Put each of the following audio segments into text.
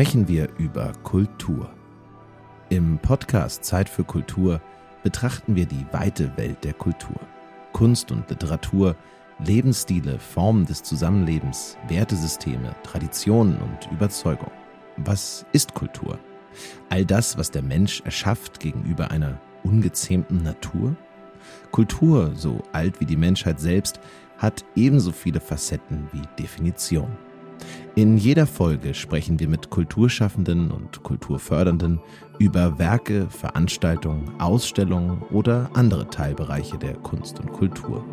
sprechen wir über Kultur. Im Podcast Zeit für Kultur betrachten wir die weite Welt der Kultur. Kunst und Literatur, Lebensstile, Formen des Zusammenlebens, Wertesysteme, Traditionen und Überzeugung. Was ist Kultur? All das, was der Mensch erschafft gegenüber einer ungezähmten Natur? Kultur, so alt wie die Menschheit selbst, hat ebenso viele Facetten wie Definitionen. In jeder Folge sprechen wir mit Kulturschaffenden und Kulturfördernden über Werke, Veranstaltungen, Ausstellungen oder andere Teilbereiche der Kunst und Kultur.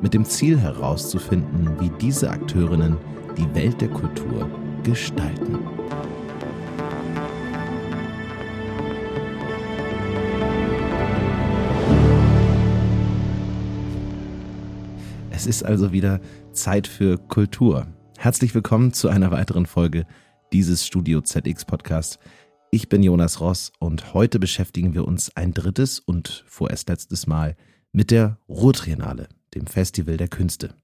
Mit dem Ziel herauszufinden, wie diese Akteurinnen die Welt der Kultur gestalten. Es ist also wieder Zeit für Kultur. Herzlich willkommen zu einer weiteren Folge dieses Studio ZX Podcast. Ich bin Jonas Ross und heute beschäftigen wir uns ein drittes und vorerst letztes Mal mit der Ruhrtriennale, dem Festival der Künste.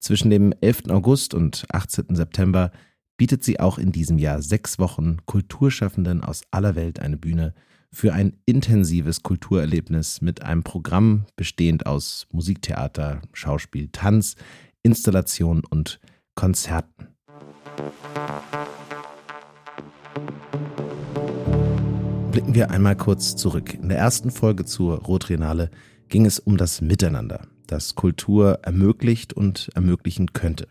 Zwischen dem 11. August und 18. September bietet sie auch in diesem Jahr sechs Wochen Kulturschaffenden aus aller Welt eine Bühne für ein intensives Kulturerlebnis mit einem Programm bestehend aus Musiktheater, Schauspiel, Tanz, Installation und Konzerten. Blicken wir einmal kurz zurück. In der ersten Folge zur Rotrinale ging es um das Miteinander, das Kultur ermöglicht und ermöglichen könnte.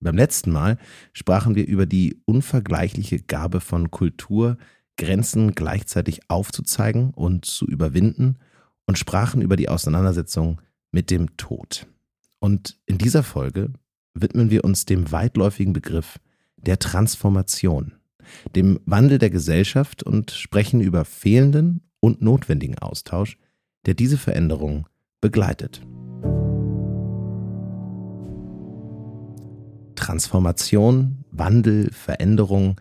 Beim letzten Mal sprachen wir über die unvergleichliche Gabe von Kultur, Grenzen gleichzeitig aufzuzeigen und zu überwinden und sprachen über die Auseinandersetzung mit dem Tod. Und in dieser Folge widmen wir uns dem weitläufigen Begriff der Transformation, dem Wandel der Gesellschaft und sprechen über fehlenden und notwendigen Austausch, der diese Veränderung begleitet. Transformation, Wandel, Veränderung.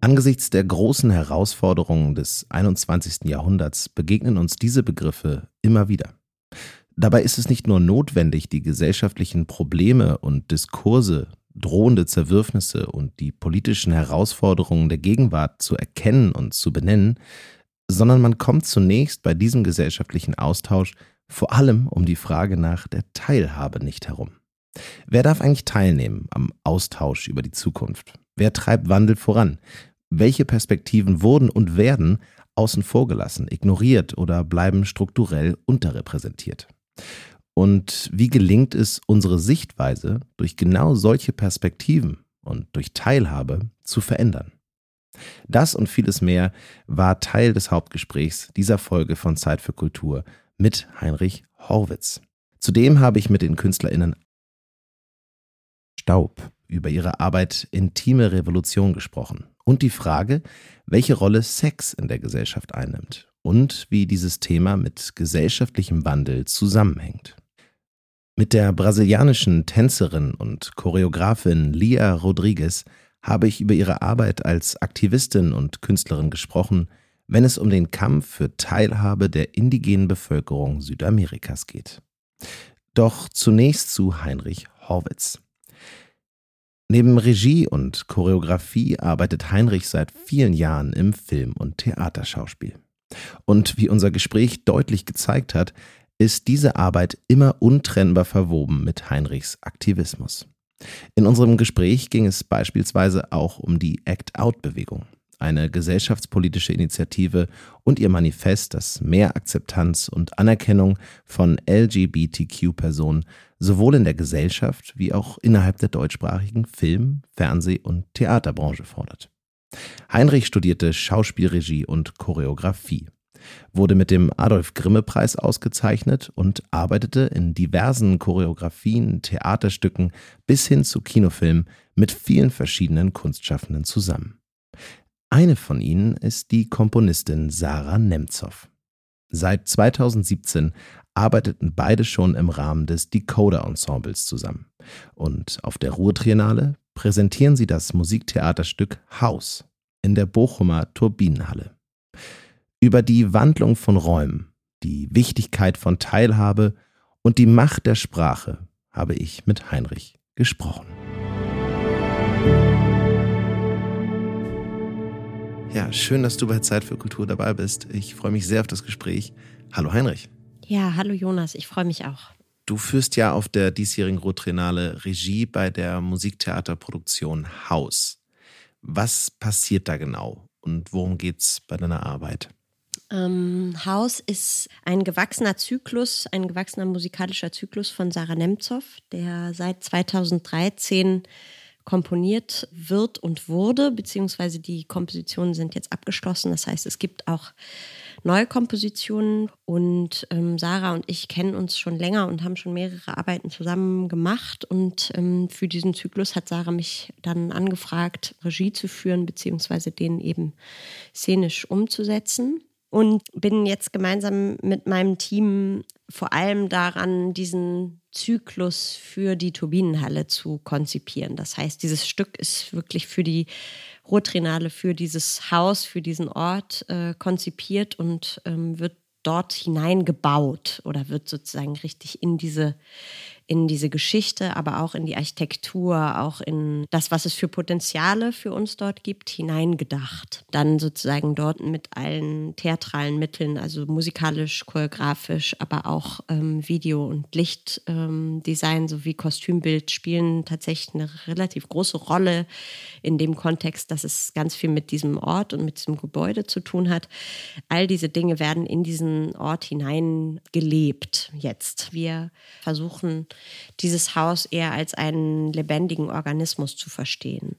Angesichts der großen Herausforderungen des 21. Jahrhunderts begegnen uns diese Begriffe immer wieder. Dabei ist es nicht nur notwendig, die gesellschaftlichen Probleme und Diskurse, drohende Zerwürfnisse und die politischen Herausforderungen der Gegenwart zu erkennen und zu benennen, sondern man kommt zunächst bei diesem gesellschaftlichen Austausch vor allem um die Frage nach der Teilhabe nicht herum. Wer darf eigentlich teilnehmen am Austausch über die Zukunft? Wer treibt Wandel voran? Welche Perspektiven wurden und werden außen vor gelassen, ignoriert oder bleiben strukturell unterrepräsentiert? Und wie gelingt es, unsere Sichtweise durch genau solche Perspektiven und durch Teilhabe zu verändern? Das und vieles mehr war Teil des Hauptgesprächs dieser Folge von Zeit für Kultur mit Heinrich Horwitz. Zudem habe ich mit den KünstlerInnen Staub über ihre Arbeit Intime Revolution gesprochen und die Frage, welche Rolle Sex in der Gesellschaft einnimmt und wie dieses Thema mit gesellschaftlichem Wandel zusammenhängt. Mit der brasilianischen Tänzerin und Choreografin Lia Rodriguez habe ich über ihre Arbeit als Aktivistin und Künstlerin gesprochen, wenn es um den Kampf für Teilhabe der indigenen Bevölkerung Südamerikas geht. Doch zunächst zu Heinrich Horwitz. Neben Regie und Choreografie arbeitet Heinrich seit vielen Jahren im Film- und Theaterschauspiel. Und wie unser Gespräch deutlich gezeigt hat, ist diese Arbeit immer untrennbar verwoben mit Heinrichs Aktivismus. In unserem Gespräch ging es beispielsweise auch um die Act-Out-Bewegung, eine gesellschaftspolitische Initiative und ihr Manifest, das mehr Akzeptanz und Anerkennung von LGBTQ-Personen sowohl in der Gesellschaft wie auch innerhalb der deutschsprachigen Film-, Fernseh- und Theaterbranche fordert. Heinrich studierte Schauspielregie und Choreografie, wurde mit dem Adolf Grimme Preis ausgezeichnet und arbeitete in diversen Choreografien, Theaterstücken bis hin zu Kinofilmen mit vielen verschiedenen Kunstschaffenden zusammen. Eine von ihnen ist die Komponistin Sarah Nemtsov. Seit 2017 arbeiteten beide schon im Rahmen des Decoder Ensembles zusammen. Und auf der Ruhrtriennale präsentieren sie das Musiktheaterstück Haus in der Bochumer Turbinenhalle. Über die Wandlung von Räumen, die Wichtigkeit von Teilhabe und die Macht der Sprache habe ich mit Heinrich gesprochen. Ja, schön, dass du bei Zeit für Kultur dabei bist. Ich freue mich sehr auf das Gespräch. Hallo Heinrich. Ja, hallo Jonas, ich freue mich auch. Du führst ja auf der diesjährigen Rotrenale Regie bei der Musiktheaterproduktion Haus. Was passiert da genau und worum geht es bei deiner Arbeit? Ähm, Haus ist ein gewachsener Zyklus, ein gewachsener musikalischer Zyklus von Sarah Nemtsov, der seit 2013 komponiert wird und wurde, beziehungsweise die Kompositionen sind jetzt abgeschlossen. Das heißt, es gibt auch neue Kompositionen und ähm, Sarah und ich kennen uns schon länger und haben schon mehrere Arbeiten zusammen gemacht. Und ähm, für diesen Zyklus hat Sarah mich dann angefragt, Regie zu führen, beziehungsweise den eben szenisch umzusetzen und bin jetzt gemeinsam mit meinem Team vor allem daran, diesen Zyklus für die Turbinenhalle zu konzipieren. Das heißt, dieses Stück ist wirklich für die Ruhrtrinale, für dieses Haus, für diesen Ort äh, konzipiert und ähm, wird dort hineingebaut oder wird sozusagen richtig in diese in diese Geschichte, aber auch in die Architektur, auch in das, was es für Potenziale für uns dort gibt, hineingedacht. Dann sozusagen dort mit allen theatralen Mitteln, also musikalisch, choreografisch, aber auch ähm, Video- und Lichtdesign ähm, sowie Kostümbild spielen tatsächlich eine relativ große Rolle in dem Kontext, dass es ganz viel mit diesem Ort und mit diesem Gebäude zu tun hat. All diese Dinge werden in diesen Ort hineingelebt jetzt. Wir versuchen dieses Haus eher als einen lebendigen Organismus zu verstehen.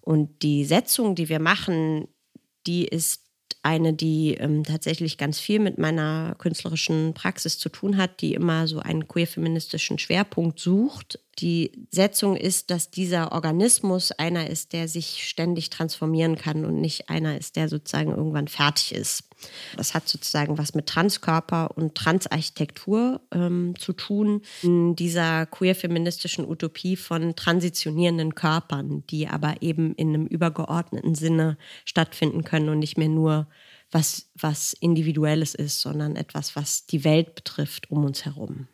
Und die Setzung, die wir machen, die ist eine, die ähm, tatsächlich ganz viel mit meiner künstlerischen Praxis zu tun hat, die immer so einen queer-feministischen Schwerpunkt sucht. Die Setzung ist, dass dieser Organismus einer ist, der sich ständig transformieren kann und nicht einer ist, der sozusagen irgendwann fertig ist. Das hat sozusagen was mit Transkörper und Transarchitektur ähm, zu tun, in dieser queer-feministischen Utopie von transitionierenden Körpern, die aber eben in einem übergeordneten Sinne stattfinden können und nicht mehr nur was, was Individuelles ist, sondern etwas, was die Welt betrifft um uns herum.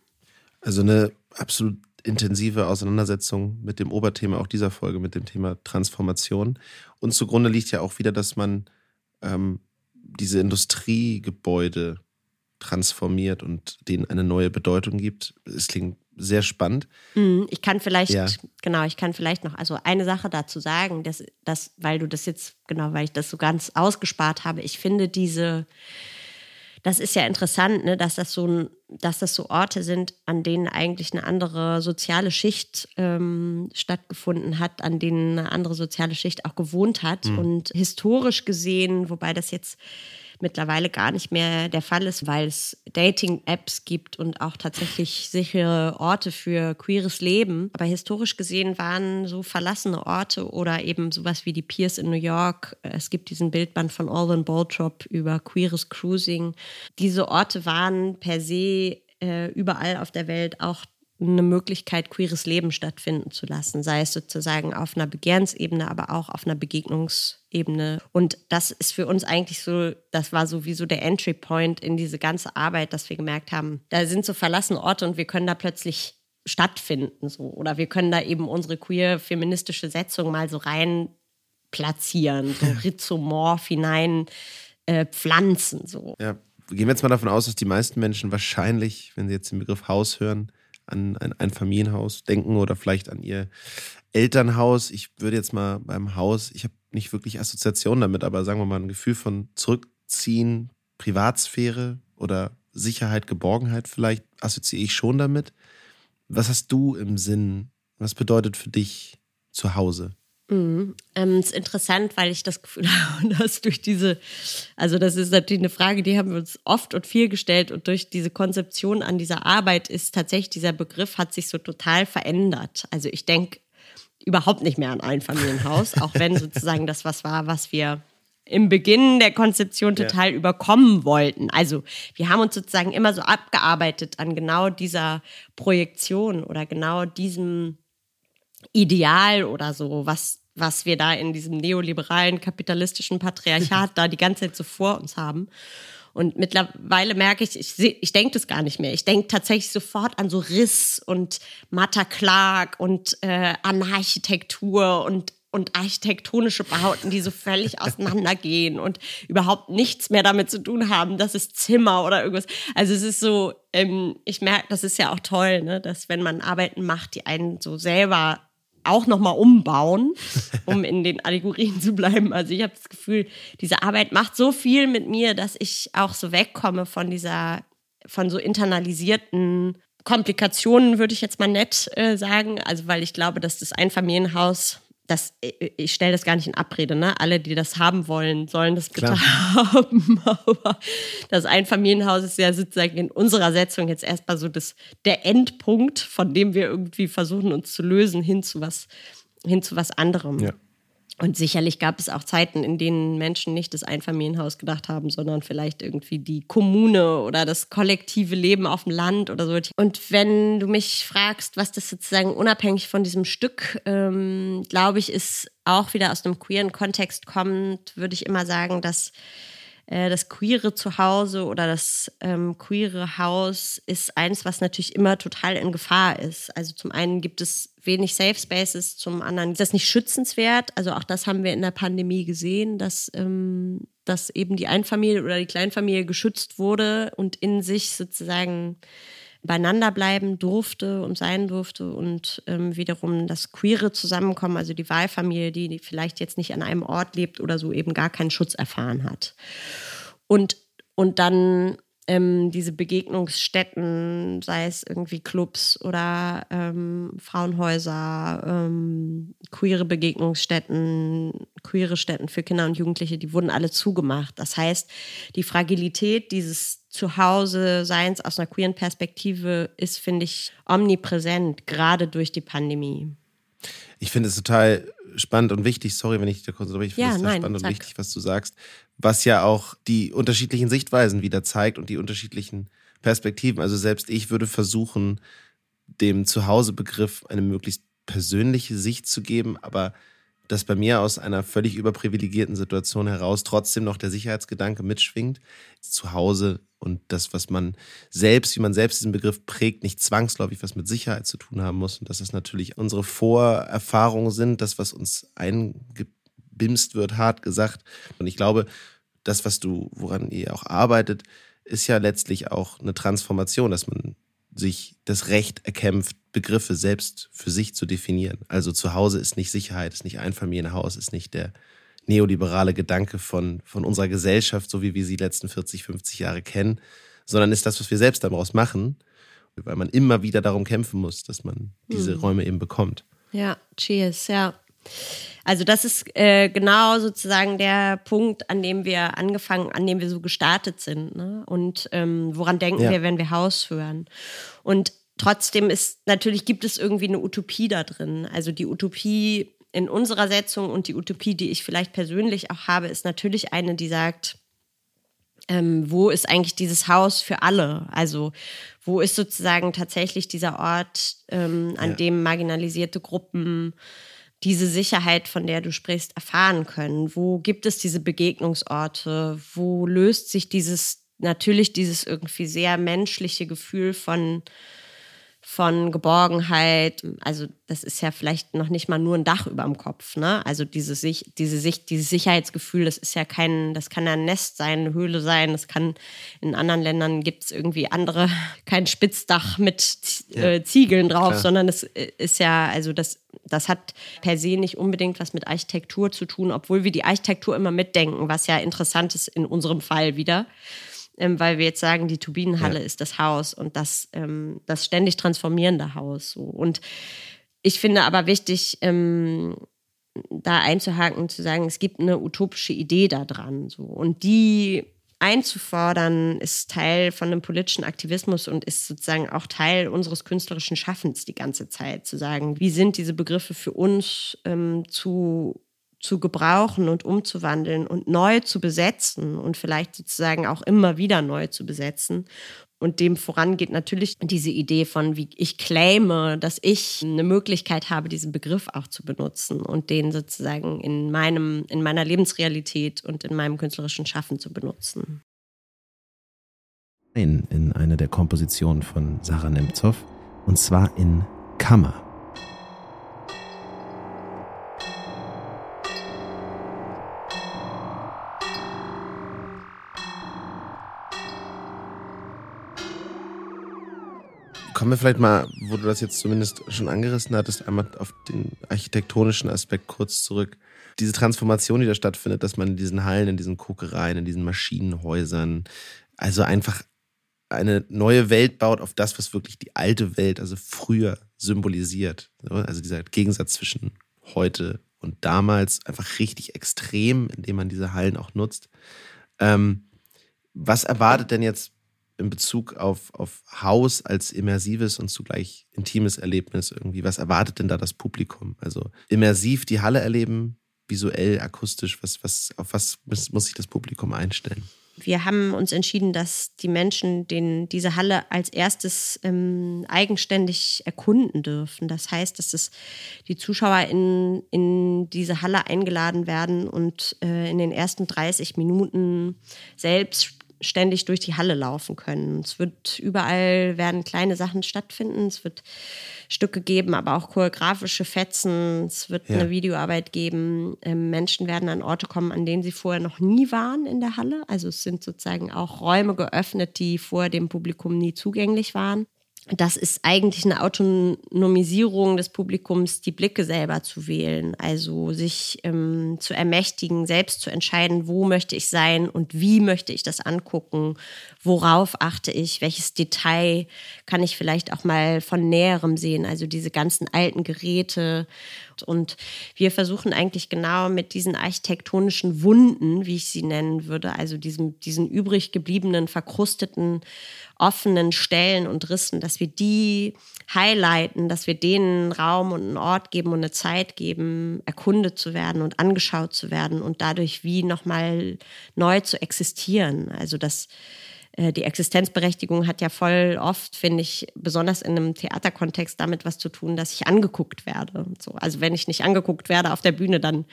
Also eine absolut intensive Auseinandersetzung mit dem Oberthema auch dieser Folge, mit dem Thema Transformation. Und zugrunde liegt ja auch wieder, dass man ähm, diese Industriegebäude transformiert und denen eine neue Bedeutung gibt. Es klingt sehr spannend. Mhm, ich kann vielleicht, ja. genau, ich kann vielleicht noch, also eine Sache dazu sagen, dass, dass, weil du das jetzt, genau, weil ich das so ganz ausgespart habe, ich finde diese, das ist ja interessant, ne, dass das so dass das so Orte sind, an denen eigentlich eine andere soziale Schicht ähm, stattgefunden hat, an denen eine andere soziale Schicht auch gewohnt hat. Mhm. Und historisch gesehen, wobei das jetzt mittlerweile gar nicht mehr der Fall ist, weil es Dating-Apps gibt und auch tatsächlich sichere Orte für queeres Leben. Aber historisch gesehen waren so verlassene Orte oder eben sowas wie die Piers in New York. Es gibt diesen Bildband von Alvin Baltrop über queeres Cruising. Diese Orte waren per se äh, überall auf der Welt auch eine Möglichkeit, queeres Leben stattfinden zu lassen, sei es sozusagen auf einer Begehrensebene, aber auch auf einer Begegnungsebene. Und das ist für uns eigentlich so, das war sowieso der Entry Point in diese ganze Arbeit, dass wir gemerkt haben, da sind so verlassene Orte und wir können da plötzlich stattfinden so oder wir können da eben unsere queer feministische Setzung mal so rein platzieren, so rhizomorph hinein äh, pflanzen so. Ja, gehen wir jetzt mal davon aus, dass die meisten Menschen wahrscheinlich, wenn sie jetzt den Begriff Haus hören, an ein, Familienhaus denken oder vielleicht an ihr Elternhaus. Ich würde jetzt mal beim Haus, ich habe nicht wirklich Assoziationen damit, aber sagen wir mal ein Gefühl von Zurückziehen, Privatsphäre oder Sicherheit, Geborgenheit vielleicht assoziiere ich schon damit. Was hast du im Sinn? Was bedeutet für dich zu Hause? Mhm. Ähm, ist interessant, weil ich das Gefühl habe, dass durch diese, also das ist natürlich eine Frage, die haben wir uns oft und viel gestellt und durch diese Konzeption an dieser Arbeit ist tatsächlich dieser Begriff hat sich so total verändert. Also ich denke überhaupt nicht mehr an ein Familienhaus, auch wenn sozusagen das was war, was wir im Beginn der Konzeption total ja. überkommen wollten. Also wir haben uns sozusagen immer so abgearbeitet an genau dieser Projektion oder genau diesem Ideal oder so, was, was wir da in diesem neoliberalen kapitalistischen Patriarchat da die ganze Zeit so vor uns haben. Und mittlerweile merke ich, ich, ich denke das gar nicht mehr. Ich denke tatsächlich sofort an so Riss und Matta Clark und äh, an Architektur und und architektonische Bauten, die so völlig auseinandergehen und überhaupt nichts mehr damit zu tun haben, das ist Zimmer oder irgendwas. Also es ist so, ähm, ich merke, das ist ja auch toll, ne, dass wenn man Arbeiten macht, die einen so selber auch nochmal umbauen, um in den Allegorien zu bleiben. Also ich habe das Gefühl, diese Arbeit macht so viel mit mir, dass ich auch so wegkomme von dieser, von so internalisierten Komplikationen, würde ich jetzt mal nett äh, sagen. Also weil ich glaube, dass das Einfamilienhaus das, ich stelle das gar nicht in Abrede, ne? Alle, die das haben wollen, sollen das bitte Klar. haben. Aber das Einfamilienhaus ist ja sozusagen in unserer Setzung jetzt erstmal so das, der Endpunkt, von dem wir irgendwie versuchen, uns zu lösen, hin zu was, hin zu was anderem. Ja. Und sicherlich gab es auch Zeiten, in denen Menschen nicht das Einfamilienhaus gedacht haben, sondern vielleicht irgendwie die Kommune oder das kollektive Leben auf dem Land oder so. Und wenn du mich fragst, was das sozusagen unabhängig von diesem Stück, ähm, glaube ich, ist auch wieder aus einem queeren Kontext kommt, würde ich immer sagen, dass äh, das queere Zuhause oder das ähm, queere Haus ist eins, was natürlich immer total in Gefahr ist. Also zum einen gibt es wenig Safe Spaces, zum anderen ist das nicht schützenswert. Also auch das haben wir in der Pandemie gesehen, dass, ähm, dass eben die Einfamilie oder die Kleinfamilie geschützt wurde und in sich sozusagen beieinander bleiben durfte und sein durfte und ähm, wiederum das queere Zusammenkommen, also die Wahlfamilie, die vielleicht jetzt nicht an einem Ort lebt oder so, eben gar keinen Schutz erfahren hat. Und, und dann ähm, diese Begegnungsstätten, sei es irgendwie Clubs oder ähm, Frauenhäuser, ähm, queere Begegnungsstätten, queere Stätten für Kinder und Jugendliche, die wurden alle zugemacht. Das heißt, die Fragilität dieses Zuhause-Seins aus einer queeren Perspektive ist, finde ich, omnipräsent, gerade durch die Pandemie. Ich finde es total spannend und wichtig, sorry, wenn ich da kurz, aber ich finde ja, es nein, spannend sag. und wichtig, was du sagst, was ja auch die unterschiedlichen Sichtweisen wieder zeigt und die unterschiedlichen Perspektiven. Also selbst ich würde versuchen, dem Zuhausebegriff eine möglichst persönliche Sicht zu geben, aber dass bei mir aus einer völlig überprivilegierten Situation heraus trotzdem noch der Sicherheitsgedanke mitschwingt. Zuhause und das, was man selbst, wie man selbst diesen Begriff prägt, nicht zwangsläufig was mit Sicherheit zu tun haben muss. Und dass es natürlich unsere Vorerfahrungen sind, das, was uns eingebimst wird, hart gesagt. Und ich glaube, das, was du, woran ihr auch arbeitet, ist ja letztlich auch eine Transformation, dass man sich das Recht erkämpft, Begriffe selbst für sich zu definieren. Also zu Hause ist nicht Sicherheit, ist nicht Einfamilienhaus, ist nicht der neoliberale Gedanke von, von unserer Gesellschaft, so wie wir sie die letzten 40, 50 Jahre kennen, sondern ist das, was wir selbst daraus machen, weil man immer wieder darum kämpfen muss, dass man diese mhm. Räume eben bekommt. Ja, cheers, ja. Also das ist äh, genau sozusagen der Punkt, an dem wir angefangen, an dem wir so gestartet sind. Ne? Und ähm, woran denken ja. wir, wenn wir Haus hören? Und trotzdem ist natürlich gibt es irgendwie eine Utopie da drin. Also die Utopie in unserer Setzung und die Utopie, die ich vielleicht persönlich auch habe, ist natürlich eine, die sagt, ähm, wo ist eigentlich dieses Haus für alle? Also wo ist sozusagen tatsächlich dieser Ort, ähm, an ja. dem marginalisierte Gruppen diese Sicherheit, von der du sprichst, erfahren können? Wo gibt es diese Begegnungsorte? Wo löst sich dieses, natürlich dieses irgendwie sehr menschliche Gefühl von, von Geborgenheit. Also das ist ja vielleicht noch nicht mal nur ein Dach über dem Kopf. Ne? Also diese Sicht, diese Sicht, dieses Sicherheitsgefühl, das ist ja kein, das kann ein Nest sein, eine Höhle sein. Das kann in anderen Ländern gibt es irgendwie andere, kein Spitzdach mit äh, Ziegeln drauf, Klar. sondern es äh, ist ja, also das, das hat per se nicht unbedingt was mit Architektur zu tun, obwohl wir die Architektur immer mitdenken, was ja interessant ist in unserem Fall wieder ähm, weil wir jetzt sagen, die Turbinenhalle ja. ist das Haus und das, ähm, das ständig transformierende Haus. So. Und ich finde aber wichtig, ähm, da einzuhaken und zu sagen, es gibt eine utopische Idee da dran. So. Und die einzufordern, ist Teil von einem politischen Aktivismus und ist sozusagen auch Teil unseres künstlerischen Schaffens die ganze Zeit. Zu sagen, wie sind diese Begriffe für uns ähm, zu zu gebrauchen und umzuwandeln und neu zu besetzen und vielleicht sozusagen auch immer wieder neu zu besetzen. Und dem vorangeht natürlich diese Idee von, wie ich claime, dass ich eine Möglichkeit habe, diesen Begriff auch zu benutzen und den sozusagen in meinem, in meiner Lebensrealität und in meinem künstlerischen Schaffen zu benutzen. In, in eine der Kompositionen von Sarah Nemtsov, und zwar in Kammer. Kommen wir vielleicht mal, wo du das jetzt zumindest schon angerissen hattest, einmal auf den architektonischen Aspekt kurz zurück. Diese Transformation, die da stattfindet, dass man in diesen Hallen, in diesen Kokereien, in diesen Maschinenhäusern, also einfach eine neue Welt baut auf das, was wirklich die alte Welt, also früher symbolisiert. Also dieser Gegensatz zwischen heute und damals einfach richtig extrem, indem man diese Hallen auch nutzt. Ähm, was erwartet denn jetzt in Bezug auf, auf Haus als immersives und zugleich intimes Erlebnis irgendwie? Was erwartet denn da das Publikum? Also immersiv die Halle erleben, visuell, akustisch, was, was, auf was muss, sich das Publikum einstellen? Wir haben uns entschieden, dass die Menschen den, diese Halle als erstes ähm, eigenständig erkunden dürfen. Das heißt, dass es die Zuschauer in, in diese Halle eingeladen werden und äh, in den ersten 30 Minuten selbst ständig durch die Halle laufen können. Es wird überall werden kleine Sachen stattfinden. Es wird Stücke geben, aber auch choreografische Fetzen. Es wird ja. eine Videoarbeit geben. Ähm, Menschen werden an Orte kommen, an denen sie vorher noch nie waren in der Halle. Also es sind sozusagen auch Räume geöffnet, die vor dem Publikum nie zugänglich waren das ist eigentlich eine Autonomisierung des Publikums, die Blicke selber zu wählen, also sich ähm, zu ermächtigen, selbst zu entscheiden, wo möchte ich sein und wie möchte ich das angucken, worauf achte ich, welches Detail kann ich vielleicht auch mal von näherem sehen, also diese ganzen alten Geräte. Und wir versuchen eigentlich genau mit diesen architektonischen Wunden, wie ich sie nennen würde, also diesem, diesen übrig gebliebenen, verkrusteten offenen Stellen und Rissen, dass wir die highlighten, dass wir denen Raum und einen Ort geben und eine Zeit geben, erkundet zu werden und angeschaut zu werden und dadurch wie nochmal neu zu existieren. Also das äh, die Existenzberechtigung hat ja voll oft, finde ich, besonders in einem Theaterkontext damit was zu tun, dass ich angeguckt werde. So, also wenn ich nicht angeguckt werde auf der Bühne, dann,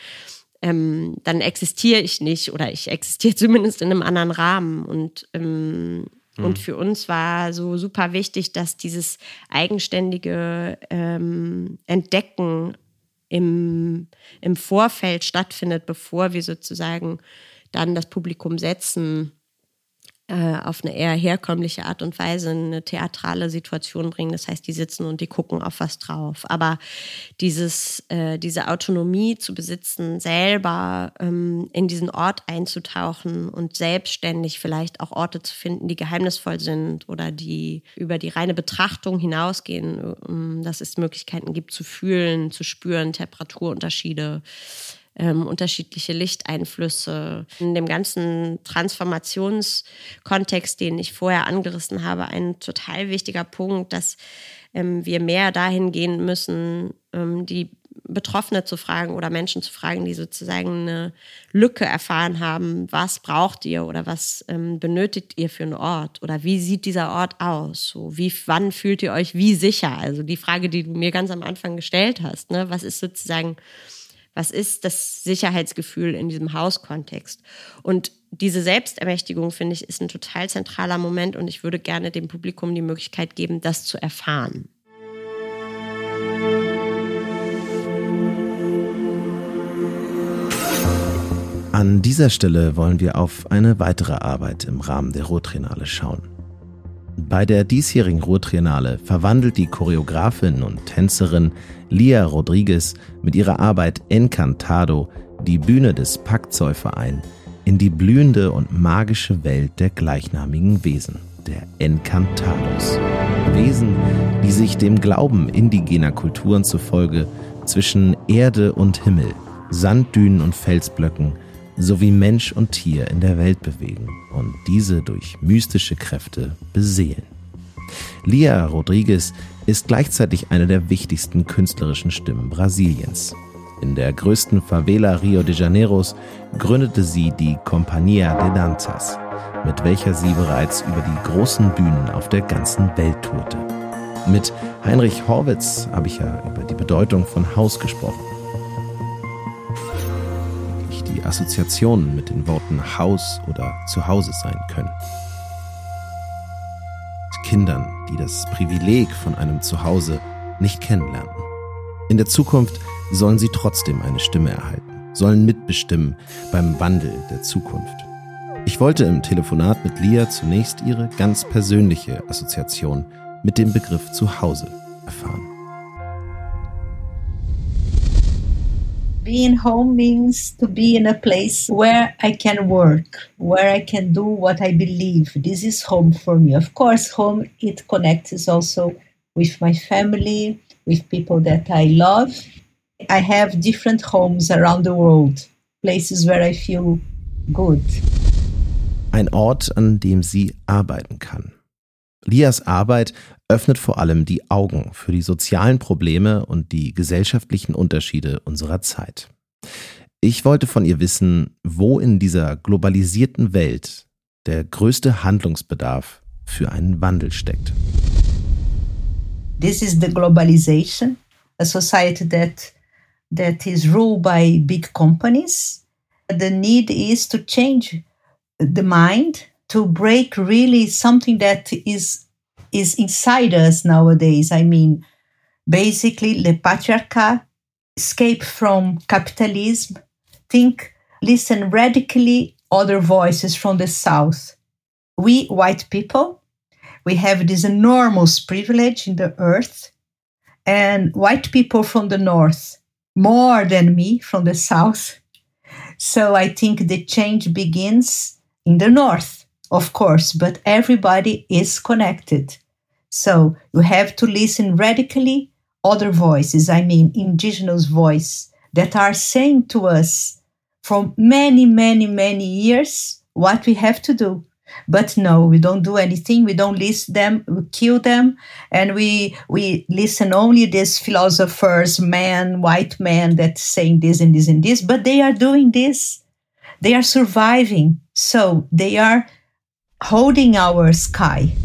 ähm, dann existiere ich nicht oder ich existiere zumindest in einem anderen Rahmen. Und ähm, und mhm. für uns war so super wichtig, dass dieses eigenständige ähm, Entdecken im, im Vorfeld stattfindet, bevor wir sozusagen dann das Publikum setzen äh, auf eine eher herkömmliche Art und Weise eine theatrale Situation bringen. Das heißt, die sitzen und die gucken auf was drauf. Aber dieses, äh, diese Autonomie zu besitzen, selber ähm, in diesen Ort einzutauchen und selbstständig vielleicht auch Orte zu finden, die geheimnisvoll sind oder die über die reine Betrachtung hinausgehen, ähm, dass es Möglichkeiten gibt zu fühlen, zu spüren, Temperaturunterschiede ähm, unterschiedliche Lichteinflüsse. In dem ganzen Transformationskontext, den ich vorher angerissen habe, ein total wichtiger Punkt, dass ähm, wir mehr dahin gehen müssen, ähm, die Betroffene zu fragen oder Menschen zu fragen, die sozusagen eine Lücke erfahren haben, was braucht ihr oder was ähm, benötigt ihr für einen Ort oder wie sieht dieser Ort aus? So, wie, wann fühlt ihr euch wie sicher? Also die Frage, die du mir ganz am Anfang gestellt hast, ne? was ist sozusagen was ist das Sicherheitsgefühl in diesem Hauskontext? Und diese Selbstermächtigung, finde ich, ist ein total zentraler Moment und ich würde gerne dem Publikum die Möglichkeit geben, das zu erfahren. An dieser Stelle wollen wir auf eine weitere Arbeit im Rahmen der Ruhrtriennale schauen. Bei der diesjährigen Ruhrtriennale verwandelt die Choreografin und Tänzerin Lia Rodriguez mit ihrer Arbeit Encantado die Bühne des Packzollverein in die blühende und magische Welt der gleichnamigen Wesen, der Encantados. Wesen, die sich dem Glauben indigener Kulturen zufolge zwischen Erde und Himmel, Sanddünen und Felsblöcken sowie Mensch und Tier in der Welt bewegen und diese durch mystische Kräfte beseelen. Lia Rodriguez ist gleichzeitig eine der wichtigsten künstlerischen Stimmen Brasiliens. in der größten Favela Rio de Janeiros, gründete sie die Compañía de Danzas, mit welcher sie bereits über die großen Bühnen auf der ganzen Welt tourte. Mit Heinrich Horwitz habe ich ja über die Bedeutung von Haus gesprochen. Die Assoziationen mit den Worten Haus oder Zuhause sein können. Kindern, die das Privileg von einem Zuhause nicht kennenlernten. In der Zukunft sollen sie trotzdem eine Stimme erhalten, sollen mitbestimmen beim Wandel der Zukunft. Ich wollte im Telefonat mit Lia zunächst ihre ganz persönliche Assoziation mit dem Begriff Zuhause erfahren. Being home means to be in a place where I can work, where I can do what I believe. This is home for me. Of course, home it connects also with my family, with people that I love. I have different homes around the world, places where I feel good. Ein Ort, an dem sie arbeiten kann. Lias Arbeit öffnet vor allem die Augen für die sozialen Probleme und die gesellschaftlichen Unterschiede unserer Zeit. Ich wollte von ihr wissen, wo in dieser globalisierten Welt der größte Handlungsbedarf für einen Wandel steckt. This is the globalization, a society that that is ruled by big companies. The need is to change the mind to break really something that is is inside us nowadays. I mean, basically, the patriarchy, escape from capitalism, think, listen radically other voices from the South. We white people, we have this enormous privilege in the earth, and white people from the North, more than me from the South. So I think the change begins in the North, of course, but everybody is connected. So you have to listen radically other voices, I mean indigenous voice, that are saying to us for many, many, many years what we have to do. But no, we don't do anything. We don't listen them. We kill them, and we we listen only these philosophers, man, white man, that saying this and this and this. But they are doing this. They are surviving. So they are holding our sky.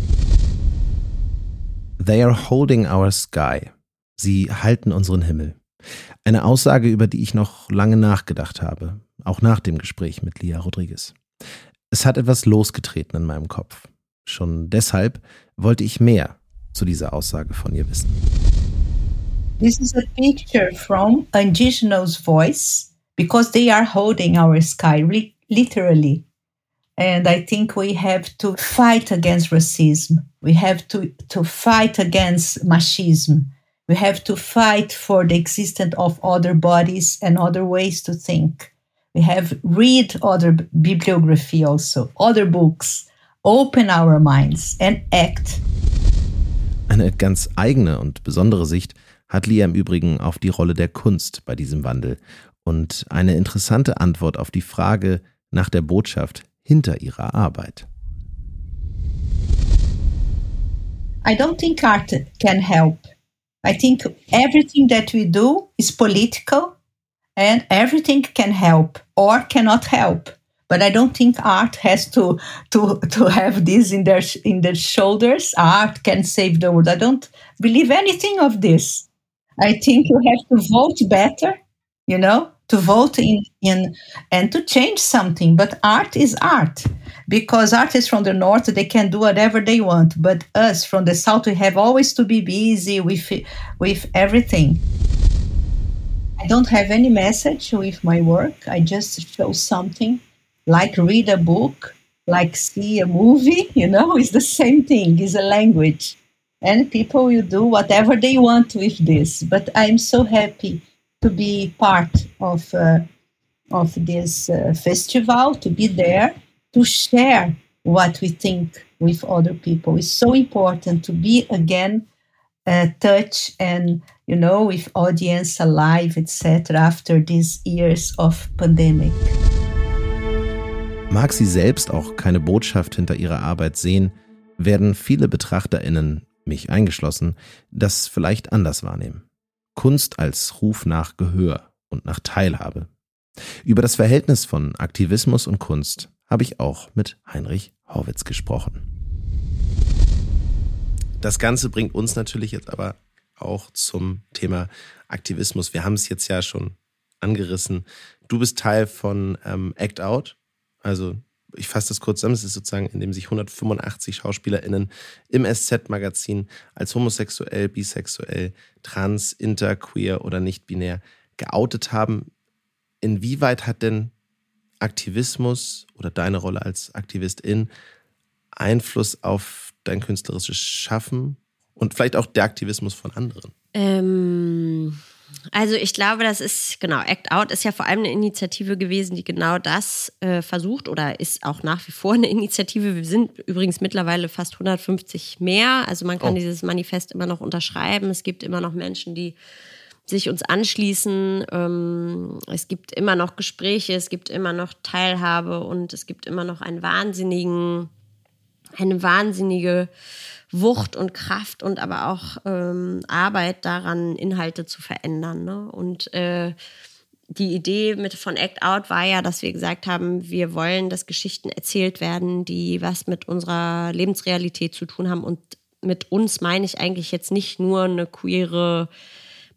They are holding our sky. Sie halten unseren Himmel. Eine Aussage, über die ich noch lange nachgedacht habe, auch nach dem Gespräch mit Lia Rodriguez. Es hat etwas losgetreten in meinem Kopf. Schon deshalb wollte ich mehr zu dieser Aussage von ihr wissen. This is a picture from indigenous voice because they are holding our sky literally. And I think we have to fight against racism. We have to, to fight against machismo. We have to fight for the existence of other bodies and other ways to think. We have read other bibliography also, other books, open our minds and act. Eine ganz eigene und besondere Sicht hat Lia im Übrigen auf die Rolle der Kunst bei diesem Wandel und eine interessante Antwort auf die Frage nach der Botschaft hinter ihrer Arbeit. I don't think art can help. I think everything that we do is political and everything can help or cannot help. But I don't think art has to to to have this in their in their shoulders. Art can save the world. I don't believe anything of this. I think you have to vote better, you know, to vote in, in and to change something. But art is art because artists from the north they can do whatever they want. But us from the south we have always to be busy with with everything. I don't have any message with my work. I just show something like read a book, like see a movie, you know, it's the same thing, it's a language. And people will do whatever they want with this. But I'm so happy to be part of uh, of this uh, festival, to be there, to share what we think with other people. It's so important to be again uh, touch and you know with audience alive, etc. After these years of pandemic. Mag sie selbst auch keine Botschaft hinter ihrer Arbeit sehen, werden viele BetrachterInnen, mich eingeschlossen, das vielleicht anders wahrnehmen. Kunst als Ruf nach Gehör, und nach Teilhabe. Über das Verhältnis von Aktivismus und Kunst habe ich auch mit Heinrich Horwitz gesprochen. Das Ganze bringt uns natürlich jetzt aber auch zum Thema Aktivismus. Wir haben es jetzt ja schon angerissen. Du bist Teil von ähm, Act Out, also ich fasse das kurz zusammen, es ist sozusagen, in dem sich 185 SchauspielerInnen im SZ-Magazin als homosexuell, bisexuell, trans, inter, queer oder nicht binär geoutet haben. Inwieweit hat denn Aktivismus oder deine Rolle als Aktivistin Einfluss auf dein künstlerisches Schaffen und vielleicht auch der Aktivismus von anderen? Ähm, also ich glaube, das ist, genau, Act Out ist ja vor allem eine Initiative gewesen, die genau das äh, versucht oder ist auch nach wie vor eine Initiative. Wir sind übrigens mittlerweile fast 150 mehr. Also man kann oh. dieses Manifest immer noch unterschreiben. Es gibt immer noch Menschen, die sich uns anschließen. Ähm, es gibt immer noch Gespräche, es gibt immer noch Teilhabe und es gibt immer noch einen wahnsinnigen, eine wahnsinnige Wucht und Kraft und aber auch ähm, Arbeit daran, Inhalte zu verändern. Ne? Und äh, die Idee mit von Act Out war ja, dass wir gesagt haben, wir wollen, dass Geschichten erzählt werden, die was mit unserer Lebensrealität zu tun haben. Und mit uns meine ich eigentlich jetzt nicht nur eine queere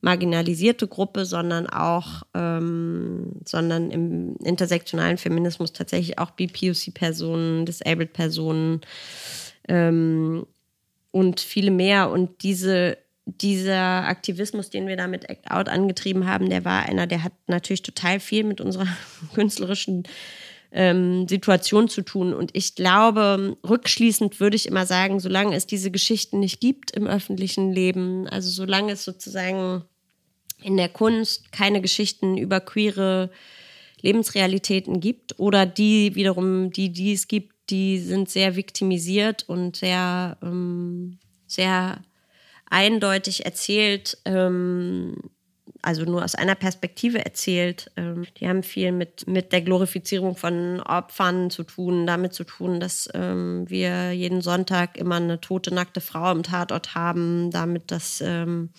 marginalisierte Gruppe, sondern auch, ähm, sondern im intersektionalen Feminismus tatsächlich auch BPOC-Personen, Disabled-Personen ähm, und viele mehr. Und diese, dieser Aktivismus, den wir da mit Act Out angetrieben haben, der war einer, der hat natürlich total viel mit unserer künstlerischen ähm, Situation zu tun. Und ich glaube, rückschließend würde ich immer sagen, solange es diese Geschichten nicht gibt im öffentlichen Leben, also solange es sozusagen in der Kunst keine Geschichten über queere Lebensrealitäten gibt oder die wiederum, die, die es gibt, die sind sehr viktimisiert und sehr, ähm, sehr eindeutig erzählt, ähm, also nur aus einer Perspektive erzählt. Ähm, die haben viel mit, mit der Glorifizierung von Opfern zu tun, damit zu tun, dass ähm, wir jeden Sonntag immer eine tote, nackte Frau im Tatort haben, damit, dass ähm,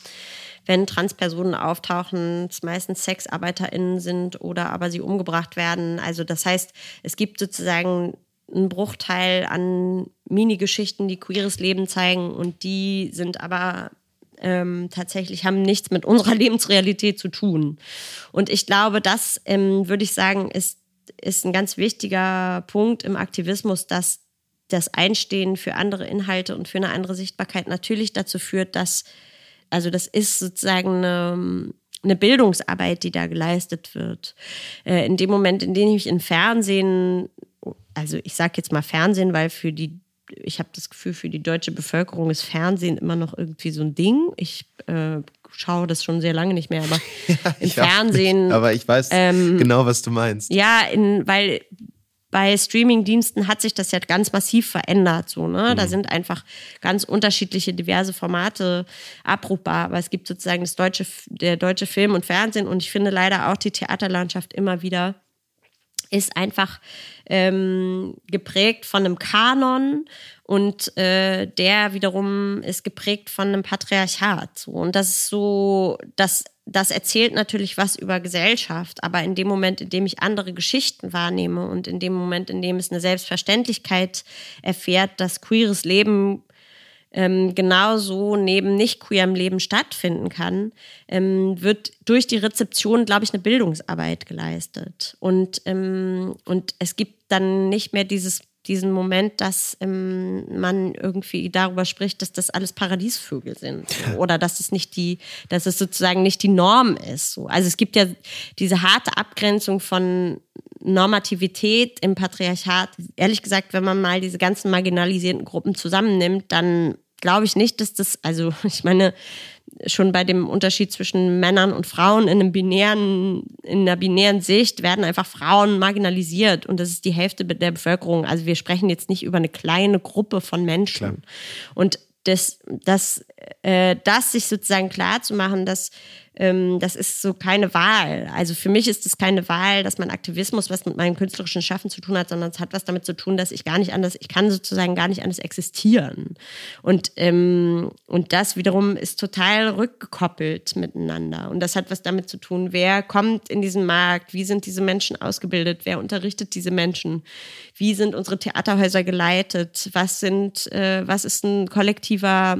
wenn Transpersonen auftauchen, es meistens SexarbeiterInnen sind oder aber sie umgebracht werden. Also das heißt, es gibt sozusagen einen Bruchteil an Mini-Geschichten, die queeres Leben zeigen und die sind aber ähm, tatsächlich haben nichts mit unserer Lebensrealität zu tun. Und ich glaube, das ähm, würde ich sagen, ist, ist ein ganz wichtiger Punkt im Aktivismus, dass das Einstehen für andere Inhalte und für eine andere Sichtbarkeit natürlich dazu führt, dass also das ist sozusagen eine, eine Bildungsarbeit, die da geleistet wird. Äh, in dem Moment, in dem ich im Fernsehen, also ich sage jetzt mal Fernsehen, weil für die ich habe das Gefühl, für die deutsche Bevölkerung ist Fernsehen immer noch irgendwie so ein Ding. Ich äh, schaue das schon sehr lange nicht mehr, aber ja, im Fernsehen. Aber ich weiß ähm, genau, was du meinst. Ja, in, weil bei Streamingdiensten hat sich das ja ganz massiv verändert. So, ne? Mhm. Da sind einfach ganz unterschiedliche, diverse Formate abrufbar. Aber es gibt sozusagen das deutsche, der deutsche Film und Fernsehen und ich finde leider auch die Theaterlandschaft immer wieder ist einfach ähm, geprägt von einem Kanon und äh, der wiederum ist geprägt von einem Patriarchat. So. Und das ist so, das, das erzählt natürlich was über Gesellschaft, aber in dem Moment, in dem ich andere Geschichten wahrnehme und in dem Moment, in dem es eine Selbstverständlichkeit erfährt, dass queeres Leben ähm, genauso neben nicht queerem Leben stattfinden kann, ähm, wird durch die Rezeption, glaube ich, eine Bildungsarbeit geleistet. Und, ähm, und es gibt dann nicht mehr dieses diesen Moment, dass ähm, man irgendwie darüber spricht, dass das alles Paradiesvögel sind oder dass es nicht die, dass es sozusagen nicht die Norm ist. So. Also es gibt ja diese harte Abgrenzung von Normativität im Patriarchat. Ehrlich gesagt, wenn man mal diese ganzen marginalisierten Gruppen zusammennimmt, dann glaube ich nicht, dass das, also ich meine, schon bei dem Unterschied zwischen Männern und Frauen in einem binären, in einer binären Sicht werden einfach Frauen marginalisiert und das ist die Hälfte der Bevölkerung. Also wir sprechen jetzt nicht über eine kleine Gruppe von Menschen. Klar. Und das, das äh, das sich sozusagen klar zu machen, dass ähm, das ist so keine Wahl. Also für mich ist es keine Wahl, dass mein Aktivismus was mit meinem künstlerischen Schaffen zu tun hat, sondern es hat was damit zu tun, dass ich gar nicht anders, ich kann sozusagen gar nicht anders existieren. Und, ähm, und das wiederum ist total rückgekoppelt miteinander. Und das hat was damit zu tun, wer kommt in diesen Markt, wie sind diese Menschen ausgebildet, wer unterrichtet diese Menschen, wie sind unsere Theaterhäuser geleitet, was sind, äh, was ist ein kollektiver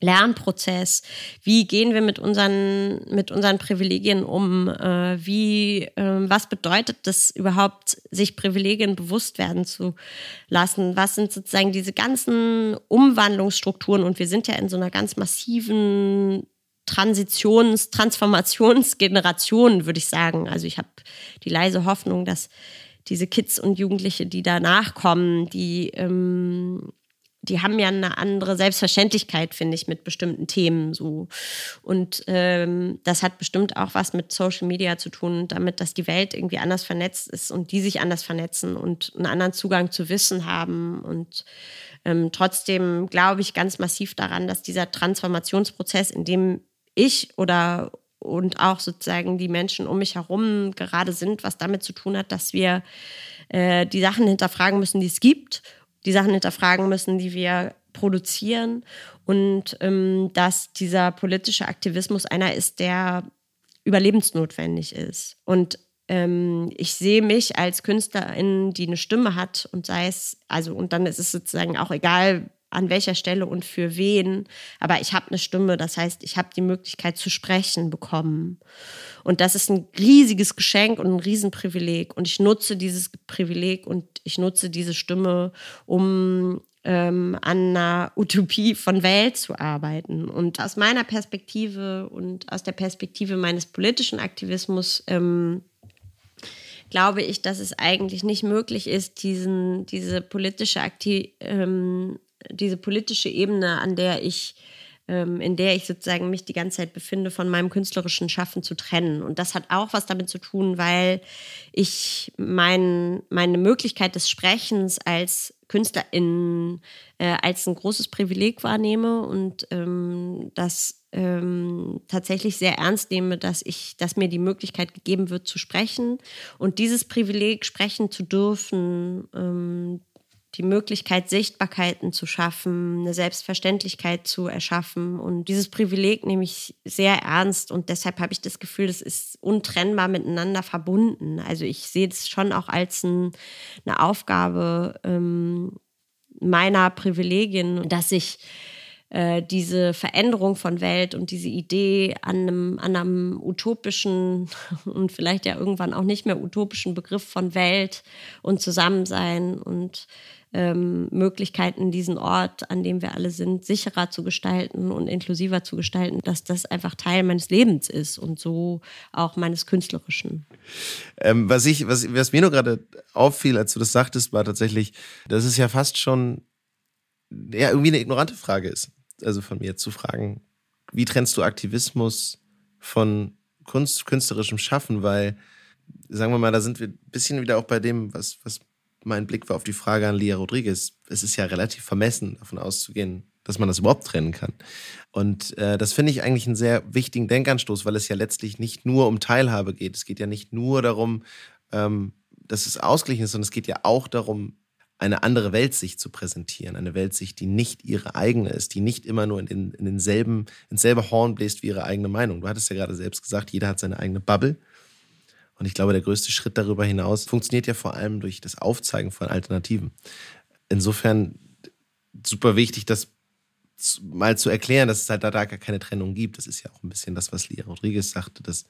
Lernprozess. Wie gehen wir mit unseren, mit unseren Privilegien um? Äh, wie, äh, was bedeutet das überhaupt, sich Privilegien bewusst werden zu lassen? Was sind sozusagen diese ganzen Umwandlungsstrukturen? Und wir sind ja in so einer ganz massiven Transitions-, Transformationsgeneration, würde ich sagen. Also ich habe die leise Hoffnung, dass diese Kids und Jugendliche, die danach kommen, die ähm, die haben ja eine andere Selbstverständlichkeit, finde ich, mit bestimmten Themen so. Und ähm, das hat bestimmt auch was mit Social Media zu tun, damit, dass die Welt irgendwie anders vernetzt ist und die sich anders vernetzen und einen anderen Zugang zu Wissen haben. Und ähm, trotzdem glaube ich ganz massiv daran, dass dieser Transformationsprozess, in dem ich oder und auch sozusagen die Menschen um mich herum gerade sind, was damit zu tun hat, dass wir äh, die Sachen hinterfragen müssen, die es gibt die Sachen hinterfragen müssen, die wir produzieren und ähm, dass dieser politische Aktivismus einer ist, der überlebensnotwendig ist. Und ähm, ich sehe mich als Künstlerin, die eine Stimme hat und sei es, also und dann ist es sozusagen auch egal, an welcher Stelle und für wen. Aber ich habe eine Stimme, das heißt, ich habe die Möglichkeit zu sprechen bekommen. Und das ist ein riesiges Geschenk und ein Riesenprivileg. Und ich nutze dieses Privileg und ich nutze diese Stimme, um ähm, an einer Utopie von Welt zu arbeiten. Und aus meiner Perspektive und aus der Perspektive meines politischen Aktivismus ähm, glaube ich, dass es eigentlich nicht möglich ist, diesen, diese politische Akti ähm, diese politische Ebene, an der ich ähm, in der ich sozusagen mich die ganze Zeit befinde, von meinem künstlerischen Schaffen zu trennen. Und das hat auch was damit zu tun, weil ich mein, meine Möglichkeit des Sprechens als Künstlerin äh, als ein großes Privileg wahrnehme und ähm, das ähm, tatsächlich sehr ernst nehme, dass ich, dass mir die Möglichkeit gegeben wird zu sprechen und dieses Privileg sprechen zu dürfen, ähm, die Möglichkeit, Sichtbarkeiten zu schaffen, eine Selbstverständlichkeit zu erschaffen. Und dieses Privileg nehme ich sehr ernst und deshalb habe ich das Gefühl, das ist untrennbar miteinander verbunden. Also ich sehe das schon auch als ein, eine Aufgabe ähm, meiner Privilegien, dass ich äh, diese Veränderung von Welt und diese Idee an einem, an einem utopischen und vielleicht ja irgendwann auch nicht mehr utopischen Begriff von Welt und Zusammensein und ähm, Möglichkeiten, diesen Ort, an dem wir alle sind, sicherer zu gestalten und inklusiver zu gestalten, dass das einfach Teil meines Lebens ist und so auch meines Künstlerischen. Ähm, was, ich, was, was mir nur gerade auffiel, als du das sagtest, war tatsächlich, dass es ja fast schon ja, irgendwie eine ignorante Frage ist. Also von mir zu fragen, wie trennst du Aktivismus von Kunst, künstlerischem Schaffen? Weil, sagen wir mal, da sind wir ein bisschen wieder auch bei dem, was, was mein Blick war auf die Frage an Lia Rodriguez. Es ist ja relativ vermessen, davon auszugehen, dass man das überhaupt trennen kann. Und äh, das finde ich eigentlich einen sehr wichtigen Denkanstoß, weil es ja letztlich nicht nur um Teilhabe geht. Es geht ja nicht nur darum, ähm, dass es ausgeglichen ist, sondern es geht ja auch darum, eine andere Weltsicht zu präsentieren. Eine Weltsicht, die nicht ihre eigene ist, die nicht immer nur in, den, in denselben, ins selbe Horn bläst wie ihre eigene Meinung. Du hattest ja gerade selbst gesagt, jeder hat seine eigene Bubble. Und ich glaube, der größte Schritt darüber hinaus funktioniert ja vor allem durch das Aufzeigen von Alternativen. Insofern super wichtig, das mal zu erklären, dass es halt da, da gar keine Trennung gibt. Das ist ja auch ein bisschen das, was Lia Rodriguez sagte, dass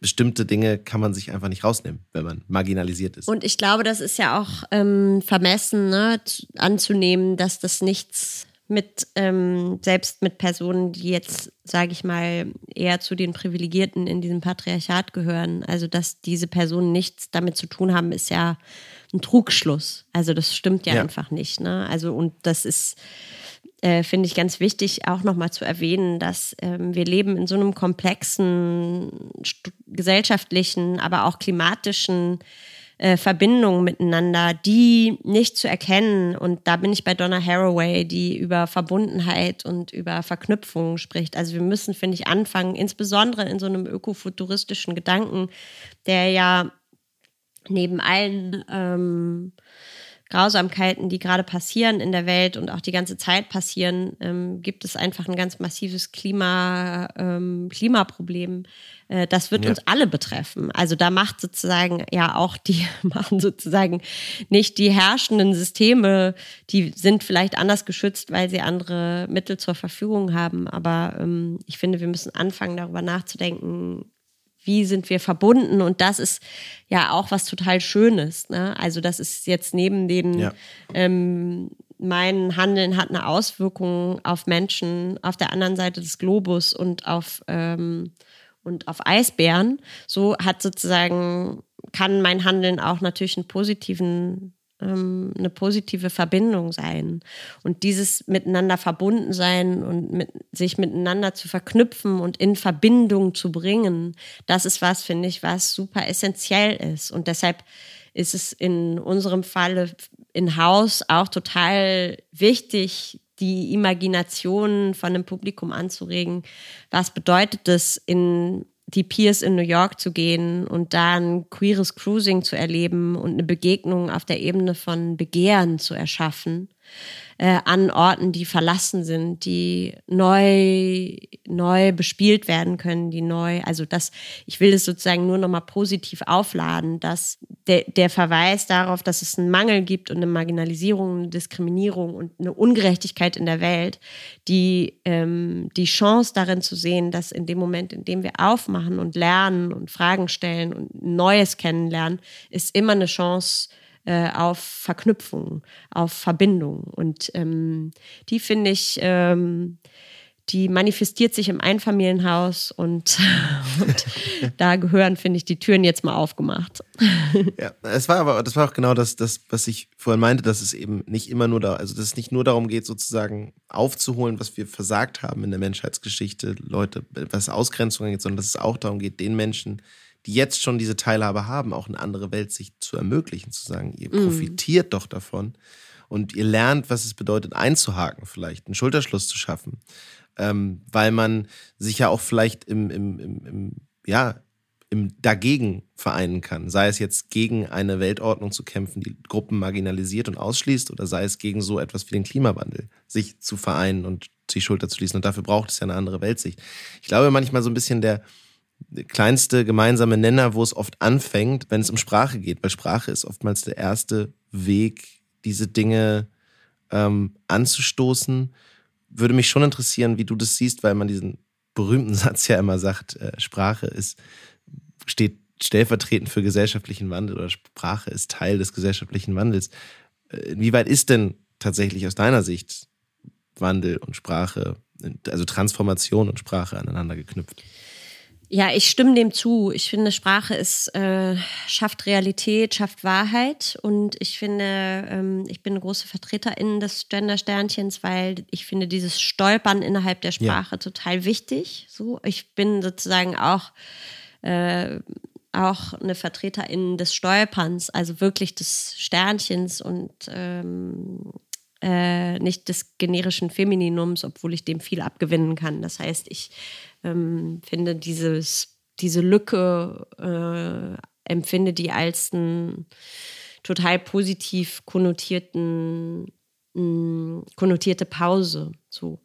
bestimmte Dinge kann man sich einfach nicht rausnehmen, wenn man marginalisiert ist. Und ich glaube, das ist ja auch ähm, vermessen ne, anzunehmen, dass das nichts mit, ähm, selbst mit Personen, die jetzt, sage ich mal, eher zu den Privilegierten in diesem Patriarchat gehören. Also, dass diese Personen nichts damit zu tun haben, ist ja ein Trugschluss. Also, das stimmt ja, ja. einfach nicht. Ne? Also, und das ist, äh, finde ich ganz wichtig, auch nochmal zu erwähnen, dass ähm, wir leben in so einem komplexen gesellschaftlichen, aber auch klimatischen äh, Verbindungen miteinander, die nicht zu erkennen. Und da bin ich bei Donna Haraway, die über Verbundenheit und über Verknüpfungen spricht. Also wir müssen, finde ich, anfangen, insbesondere in so einem ökofuturistischen Gedanken, der ja neben allen ähm, Grausamkeiten, die gerade passieren in der Welt und auch die ganze Zeit passieren, ähm, gibt es einfach ein ganz massives Klima, ähm, Klimaproblem. Äh, das wird ja. uns alle betreffen. Also da macht sozusagen ja auch die, machen sozusagen nicht die herrschenden Systeme, die sind vielleicht anders geschützt, weil sie andere Mittel zur Verfügung haben. Aber ähm, ich finde, wir müssen anfangen, darüber nachzudenken, wie sind wir verbunden und das ist ja auch was total Schönes. Ne? Also das ist jetzt neben den, ja. ähm, mein Handeln hat eine Auswirkung auf Menschen auf der anderen Seite des Globus und auf, ähm, und auf Eisbären. So hat sozusagen, kann mein Handeln auch natürlich einen positiven ähm, eine positive Verbindung sein. Und dieses miteinander verbunden sein und mit, sich miteinander zu verknüpfen und in Verbindung zu bringen, das ist was, finde ich, was super essentiell ist. Und deshalb ist es in unserem Falle in Haus auch total wichtig, die Imagination von dem Publikum anzuregen. Was bedeutet es, in die Piers in New York zu gehen und da ein queeres Cruising zu erleben und eine Begegnung auf der Ebene von Begehren zu erschaffen äh, an Orten, die verlassen sind, die neu, neu bespielt werden können, die neu, also das, ich will es sozusagen nur nochmal positiv aufladen, dass der, der Verweis darauf, dass es einen Mangel gibt und eine Marginalisierung, eine Diskriminierung und eine Ungerechtigkeit in der Welt, die, ähm, die Chance darin zu sehen, dass in dem Moment, in dem wir aufmachen und lernen und Fragen stellen und Neues kennenlernen, ist immer eine Chance, äh, auf Verknüpfung, auf Verbindung. Und ähm, die finde ich, ähm, die manifestiert sich im Einfamilienhaus und, und da gehören, finde ich, die Türen jetzt mal aufgemacht. Ja, es war aber, das war auch genau das, das, was ich vorhin meinte, dass es eben nicht immer nur da, also dass es nicht nur darum geht, sozusagen aufzuholen, was wir versagt haben in der Menschheitsgeschichte, Leute, was Ausgrenzung angeht, sondern dass es auch darum geht, den Menschen, die jetzt schon diese Teilhabe haben, auch eine andere Welt sich zu ermöglichen, zu sagen, ihr mhm. profitiert mm. doch davon und ihr lernt, was es bedeutet, einzuhaken, vielleicht einen Schulterschluss zu schaffen, ähm, weil man sich ja auch vielleicht im, im, im, im, ja, im Dagegen vereinen kann. Sei es jetzt gegen eine Weltordnung zu kämpfen, die Gruppen marginalisiert und ausschließt, oder sei es gegen so etwas wie den Klimawandel, sich zu vereinen und die Schulter zu schließen. Und dafür braucht es ja eine andere Weltsicht. Ich glaube manchmal so ein bisschen der, kleinste gemeinsame Nenner, wo es oft anfängt, wenn es um Sprache geht, weil Sprache ist oftmals der erste Weg, diese Dinge ähm, anzustoßen. Würde mich schon interessieren, wie du das siehst, weil man diesen berühmten Satz ja immer sagt, äh, Sprache ist, steht stellvertretend für gesellschaftlichen Wandel oder Sprache ist Teil des gesellschaftlichen Wandels. Äh, inwieweit ist denn tatsächlich aus deiner Sicht Wandel und Sprache, also Transformation und Sprache aneinander geknüpft? Ja, ich stimme dem zu. Ich finde, Sprache ist, äh, schafft Realität, schafft Wahrheit. Und ich finde, ähm, ich bin eine große Vertreterin des Gender-Sternchens, weil ich finde dieses Stolpern innerhalb der Sprache ja. total wichtig. So, ich bin sozusagen auch, äh, auch eine Vertreterin des Stolperns, also wirklich des Sternchens und ähm, äh, nicht des generischen Femininums, obwohl ich dem viel abgewinnen kann. Das heißt, ich ähm, finde dieses, diese Lücke, äh, empfinde die als einen total positiv konnotierten, mh, mm, konnotierte Pause. So.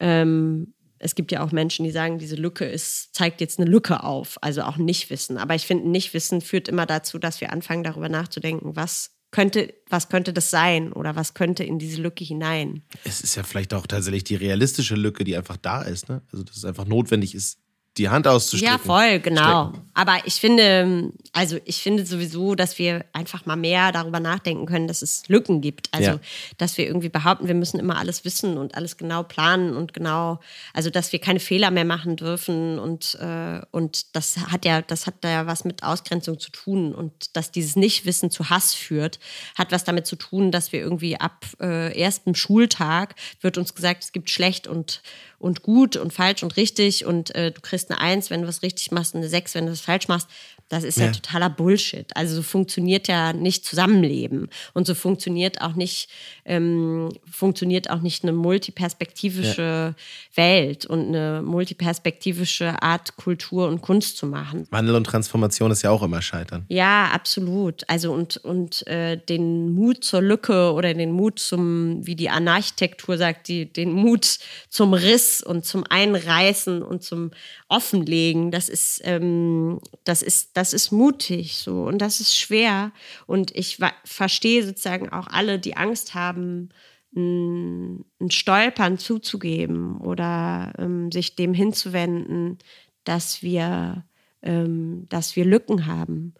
Ähm, es gibt ja auch Menschen, die sagen, diese Lücke ist, zeigt jetzt eine Lücke auf, also auch Nichtwissen. Aber ich finde, Nichtwissen führt immer dazu, dass wir anfangen, darüber nachzudenken, was könnte, was könnte das sein oder was könnte in diese Lücke hinein? Es ist ja vielleicht auch tatsächlich die realistische Lücke, die einfach da ist. Ne? Also, dass es einfach notwendig ist, die Hand auszustrecken. Ja, voll, genau. Strecken. Aber ich finde, also ich finde sowieso, dass wir einfach mal mehr darüber nachdenken können, dass es Lücken gibt. Also, ja. dass wir irgendwie behaupten, wir müssen immer alles wissen und alles genau planen und genau, also dass wir keine Fehler mehr machen dürfen und, äh, und das hat ja, das hat da ja was mit Ausgrenzung zu tun und dass dieses Nichtwissen zu Hass führt, hat was damit zu tun, dass wir irgendwie ab äh, erstem Schultag wird uns gesagt, es gibt schlecht und und gut und falsch und richtig und äh, du kriegst eine Eins, wenn du was richtig machst, eine Sechs, wenn du was falsch machst. Das ist ja. ja. totaler Bullshit. Also so funktioniert ja nicht Zusammenleben und so funktioniert auch nicht ähm, funktioniert auch nicht eine multiperspektivische ja. Welt und eine multiperspektivische Art Kultur und Kunst zu machen. Wandel und Transformation ist ja auch immer Scheitern. Ja, absolut. Also und und äh, den Mut zur Lücke oder den Mut zum, wie die Anarchitektur sagt, die den Mut zum Riss und zum Einreißen und zum Offenlegen, das ist ähm, das ist das ist mutig so und das ist schwer und ich verstehe sozusagen auch alle, die Angst haben, ein, Stolpern zuzugeben oder ähm, sich dem hinzuwenden, dass wir, ähm, dass wir Lücken haben.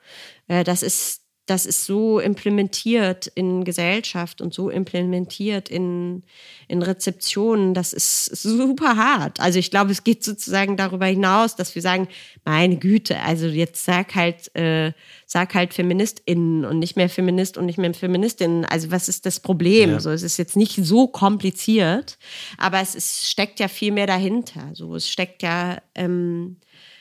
Äh, das ist das ist so implementiert in Gesellschaft und so implementiert in, in Rezeptionen, das ist super hart. Also ich glaube, es geht sozusagen darüber hinaus, dass wir sagen, meine Güte, also jetzt sag halt, äh, sag halt FeministInnen und nicht mehr Feminist und nicht mehr FeministInnen. Also was ist das Problem? Ja. So, es ist jetzt nicht so kompliziert, aber es ist, steckt ja viel mehr dahinter. So, es steckt ja ähm,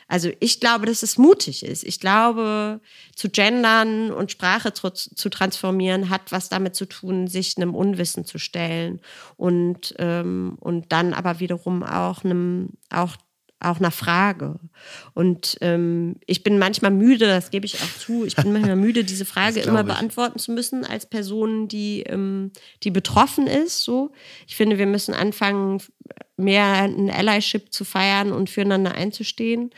also ich glaube, dass es mutig ist. Ich glaube, zu gendern und Sprache zu, zu transformieren hat was damit zu tun, sich einem Unwissen zu stellen und, ähm, und dann aber wiederum auch einem, auch auch einer Frage. Und ähm, ich bin manchmal müde, das gebe ich auch zu, ich bin manchmal müde, diese Frage immer ich. beantworten zu müssen als Person, die, ähm, die betroffen ist. So. Ich finde, wir müssen anfangen, mehr ein Allyship zu feiern und füreinander einzustehen.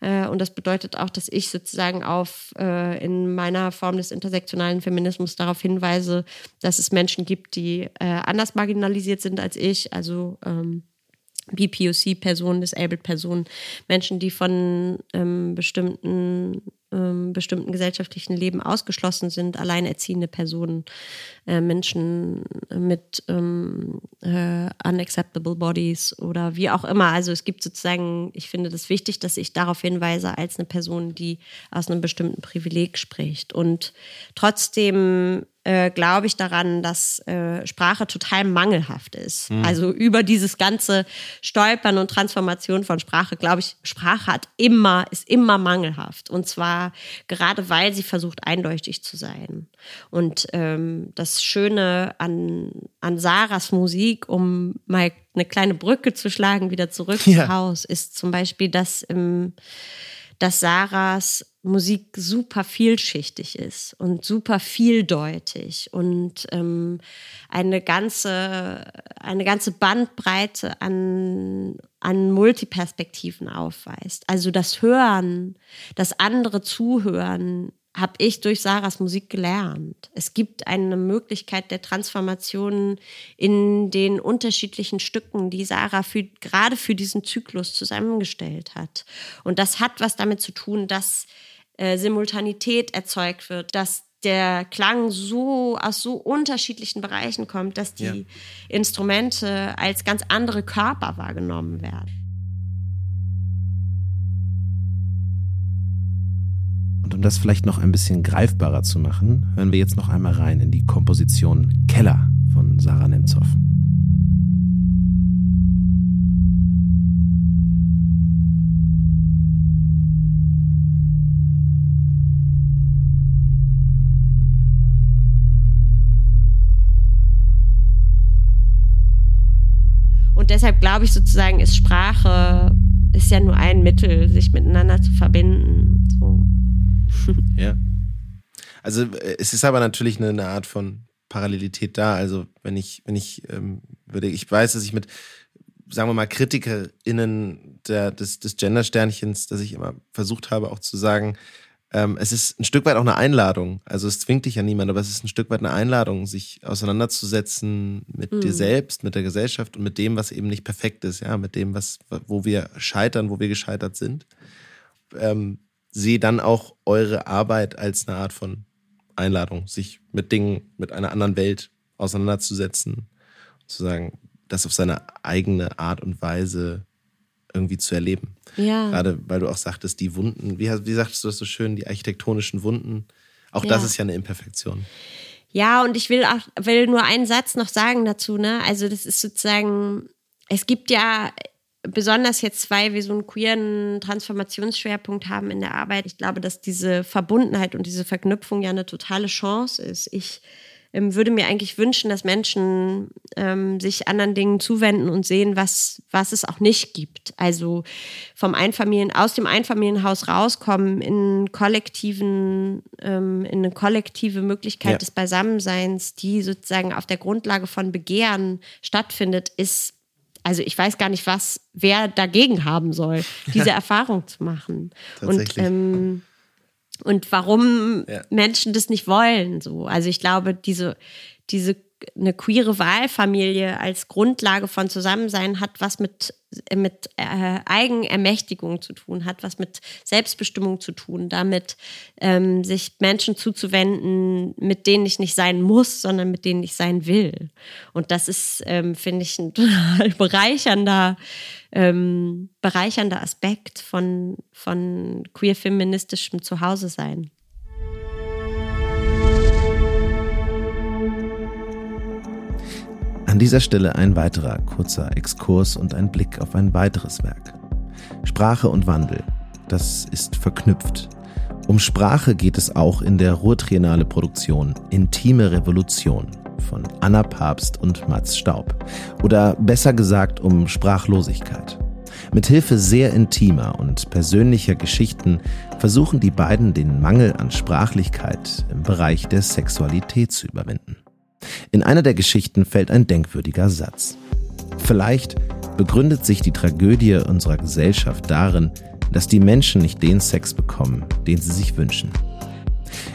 Äh, und das bedeutet auch, dass ich sozusagen auf äh, in meiner Form des intersektionalen Feminismus darauf hinweise, dass es Menschen gibt, die äh, anders marginalisiert sind als ich. Also ähm, BPOC-Personen, Disabled-Personen, Menschen, die von ähm, bestimmten, bestimmten gesellschaftlichen Leben ausgeschlossen sind, alleinerziehende Personen, äh, Menschen mit ähm, äh, unacceptable bodies oder wie auch immer. Also es gibt sozusagen, ich finde das wichtig, dass ich darauf hinweise als eine Person, die aus einem bestimmten Privileg spricht. Und trotzdem äh, glaube ich daran, dass äh, Sprache total mangelhaft ist. Mhm. Also über dieses ganze Stolpern und Transformation von Sprache, glaube ich, Sprache hat immer, ist immer mangelhaft. Und zwar gerade weil sie versucht, eindeutig zu sein. Und ähm, das Schöne an, an Sarahs Musik, um mal eine kleine Brücke zu schlagen, wieder zurück ja. zu Haus, ist zum Beispiel, dass, ähm, dass Sarahs Musik super vielschichtig ist und super vieldeutig und ähm, eine ganze eine ganze Bandbreite an an Multiperspektiven aufweist. Also das Hören, das andere Zuhören habe ich durch Sarahs Musik gelernt. Es gibt eine Möglichkeit der Transformation in den unterschiedlichen Stücken, die Sarah für, gerade für diesen Zyklus zusammengestellt hat. Und das hat was damit zu tun, dass äh, Simultanität erzeugt wird, dass der Klang so aus so unterschiedlichen Bereichen kommt, dass die ja. Instrumente als ganz andere Körper wahrgenommen werden. Und um das vielleicht noch ein bisschen greifbarer zu machen, hören wir jetzt noch einmal rein in die Komposition Keller von Sarah Nemtsov. Und deshalb glaube ich sozusagen, ist Sprache ist ja nur ein Mittel, sich miteinander zu verbinden. So. Ja. Also äh, es ist aber natürlich eine, eine, Art von Parallelität da. Also wenn ich, wenn ich ähm, würde, ich weiß, dass ich mit, sagen wir mal, KritikerInnen der, des, des Gender-Sternchens, dass ich immer versucht habe, auch zu sagen, ähm, es ist ein Stück weit auch eine Einladung. Also es zwingt dich ja niemand, aber es ist ein Stück weit eine Einladung, sich auseinanderzusetzen mit mhm. dir selbst, mit der Gesellschaft und mit dem, was eben nicht perfekt ist, ja, mit dem, was, wo wir scheitern, wo wir gescheitert sind. Ähm, sehe dann auch eure Arbeit als eine Art von Einladung, sich mit Dingen, mit einer anderen Welt auseinanderzusetzen, zu sagen, das auf seine eigene Art und Weise irgendwie zu erleben. Ja. Gerade weil du auch sagtest, die Wunden, wie, wie sagtest du das so schön, die architektonischen Wunden, auch ja. das ist ja eine Imperfektion. Ja, und ich will auch, will nur einen Satz noch sagen dazu, ne? Also, das ist sozusagen, es gibt ja besonders jetzt, weil wir so einen queeren Transformationsschwerpunkt haben in der Arbeit, ich glaube, dass diese Verbundenheit und diese Verknüpfung ja eine totale Chance ist. Ich würde mir eigentlich wünschen, dass Menschen ähm, sich anderen Dingen zuwenden und sehen, was, was es auch nicht gibt. Also vom Einfamilien, aus dem Einfamilienhaus rauskommen in kollektiven, ähm, in eine kollektive Möglichkeit ja. des Beisammenseins, die sozusagen auf der Grundlage von Begehren stattfindet, ist also ich weiß gar nicht, was wer dagegen haben soll, diese. Erfahrung zu machen. Und ähm, und warum ja. Menschen das nicht wollen. So. Also ich glaube, diese, diese eine queere Wahlfamilie als Grundlage von Zusammensein hat was mit, mit äh, Eigenermächtigung zu tun, hat was mit Selbstbestimmung zu tun, damit ähm, sich Menschen zuzuwenden, mit denen ich nicht sein muss, sondern mit denen ich sein will. Und das ist, ähm, finde ich, ein total bereichernder, ähm, bereichernder Aspekt von, von queer-feministischem Zuhause sein. An dieser Stelle ein weiterer kurzer Exkurs und ein Blick auf ein weiteres Werk. Sprache und Wandel. Das ist verknüpft. Um Sprache geht es auch in der Ruhrtriennale Produktion Intime Revolution von Anna Papst und Mats Staub. Oder besser gesagt um Sprachlosigkeit. Mithilfe sehr intimer und persönlicher Geschichten versuchen die beiden den Mangel an Sprachlichkeit im Bereich der Sexualität zu überwinden. In einer der Geschichten fällt ein denkwürdiger Satz. Vielleicht begründet sich die Tragödie unserer Gesellschaft darin, dass die Menschen nicht den Sex bekommen, den sie sich wünschen.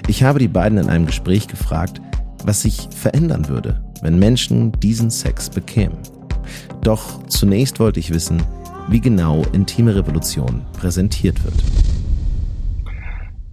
Ich habe die beiden in einem Gespräch gefragt, was sich verändern würde, wenn Menschen diesen Sex bekämen. Doch zunächst wollte ich wissen, wie genau Intime Revolution präsentiert wird.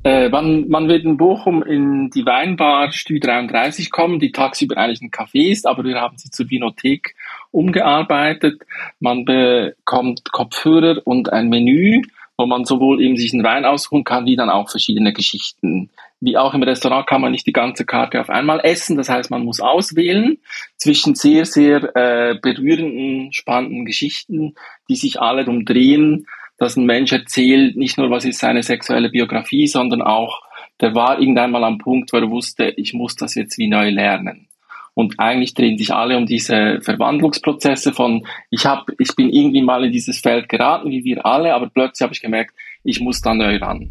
Äh, man, man wird in Bochum in die Weinbar Stü 33 kommen, die tagsüber eigentlich ein Café ist, aber wir haben sie zur Vinothek umgearbeitet. Man bekommt Kopfhörer und ein Menü, wo man sowohl eben sich einen Wein aussuchen kann, wie dann auch verschiedene Geschichten. Wie auch im Restaurant kann man nicht die ganze Karte auf einmal essen, das heißt, man muss auswählen zwischen sehr, sehr äh, berührenden, spannenden Geschichten, die sich alle darum drehen, dass ein Mensch erzählt, nicht nur was ist seine sexuelle Biografie, sondern auch, der war irgendwann mal am Punkt, wo er wusste, ich muss das jetzt wie neu lernen. Und eigentlich drehen sich alle um diese Verwandlungsprozesse von, ich hab, ich bin irgendwie mal in dieses Feld geraten, wie wir alle, aber plötzlich habe ich gemerkt, ich muss da neu ran.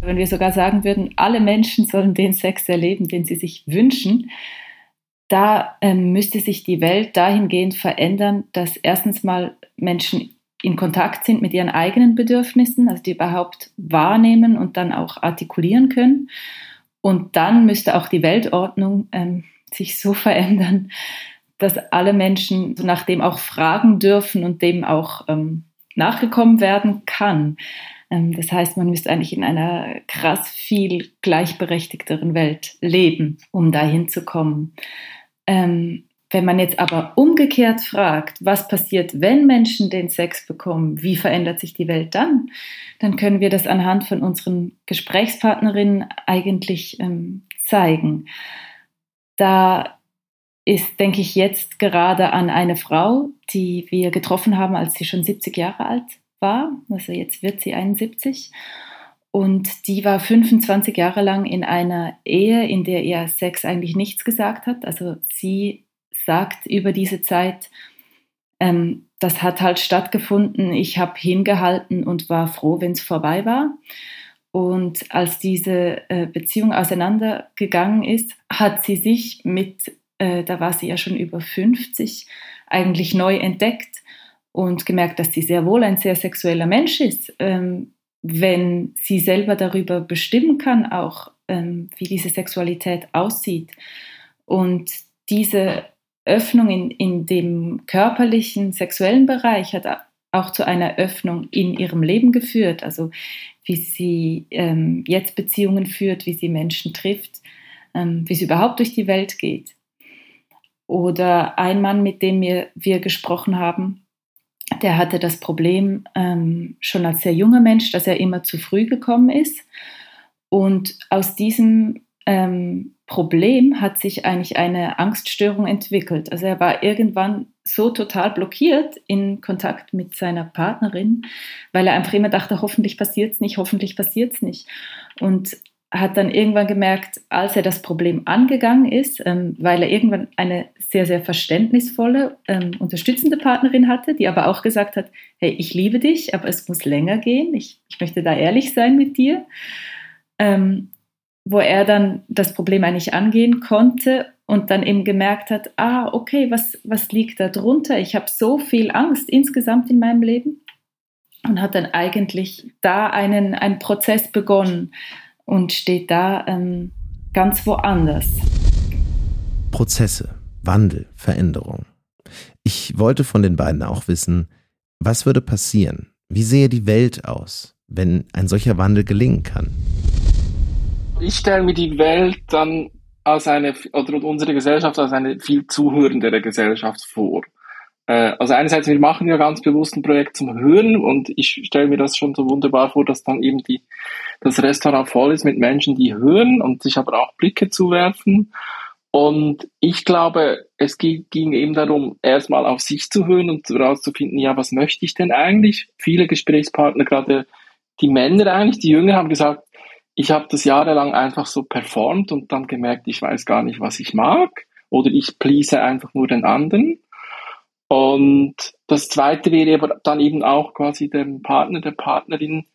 Wenn wir sogar sagen würden, alle Menschen sollen den Sex erleben, den sie sich wünschen, da ähm, müsste sich die Welt dahingehend verändern, dass erstens mal Menschen in Kontakt sind mit ihren eigenen Bedürfnissen, also die überhaupt wahrnehmen und dann auch artikulieren können. Und dann müsste auch die Weltordnung ähm, sich so verändern, dass alle Menschen nach dem auch fragen dürfen und dem auch ähm, nachgekommen werden kann. Ähm, das heißt, man müsste eigentlich in einer krass viel gleichberechtigteren Welt leben, um dahin zu kommen. Ähm, wenn man jetzt aber umgekehrt fragt, was passiert, wenn Menschen den Sex bekommen, wie verändert sich die Welt dann, dann können wir das anhand von unseren Gesprächspartnerinnen eigentlich ähm, zeigen. Da ist, denke ich, jetzt gerade an eine Frau, die wir getroffen haben, als sie schon 70 Jahre alt war. Also jetzt wird sie 71. Und die war 25 Jahre lang in einer Ehe, in der ihr Sex eigentlich nichts gesagt hat. Also sie sagt über diese Zeit, ähm, das hat halt stattgefunden, ich habe hingehalten und war froh, wenn es vorbei war. Und als diese äh, Beziehung auseinandergegangen ist, hat sie sich mit, äh, da war sie ja schon über 50, eigentlich neu entdeckt und gemerkt, dass sie sehr wohl ein sehr sexueller Mensch ist. Ähm, wenn sie selber darüber bestimmen kann, auch ähm, wie diese Sexualität aussieht. Und diese Öffnung in, in dem körperlichen, sexuellen Bereich hat auch zu einer Öffnung in ihrem Leben geführt. Also wie sie ähm, jetzt Beziehungen führt, wie sie Menschen trifft, ähm, wie sie überhaupt durch die Welt geht. Oder ein Mann, mit dem wir, wir gesprochen haben, der hatte das Problem ähm, schon als sehr junger Mensch, dass er immer zu früh gekommen ist. Und aus diesem ähm, Problem hat sich eigentlich eine Angststörung entwickelt. Also er war irgendwann so total blockiert in Kontakt mit seiner Partnerin, weil er einfach immer dachte, hoffentlich passiert es nicht, hoffentlich passiert es nicht. Und hat dann irgendwann gemerkt, als er das Problem angegangen ist, ähm, weil er irgendwann eine sehr, sehr verständnisvolle, ähm, unterstützende Partnerin hatte, die aber auch gesagt hat, hey, ich liebe dich, aber es muss länger gehen, ich, ich möchte da ehrlich sein mit dir. Ähm, wo er dann das Problem eigentlich angehen konnte und dann eben gemerkt hat, ah, okay, was, was liegt da drunter? Ich habe so viel Angst insgesamt in meinem Leben und hat dann eigentlich da einen, einen Prozess begonnen und steht da ähm, ganz woanders. Prozesse, Wandel, Veränderung. Ich wollte von den beiden auch wissen, was würde passieren? Wie sähe die Welt aus, wenn ein solcher Wandel gelingen kann? Ich stelle mir die Welt dann als eine, oder unsere Gesellschaft als eine viel zuhörendere Gesellschaft vor. Äh, also einerseits, wir machen ja ganz bewusst ein Projekt zum Hören und ich stelle mir das schon so wunderbar vor, dass dann eben die, das Restaurant voll ist mit Menschen, die hören und sich aber auch Blicke zuwerfen. Und ich glaube, es ging eben darum, erstmal auf sich zu hören und herauszufinden, ja, was möchte ich denn eigentlich? Viele Gesprächspartner, gerade die Männer eigentlich, die Jünger haben gesagt, ich habe das jahrelang einfach so performt und dann gemerkt, ich weiß gar nicht, was ich mag oder ich please einfach nur den anderen. Und das zweite wäre aber dann eben auch quasi dem Partner, der Partnerin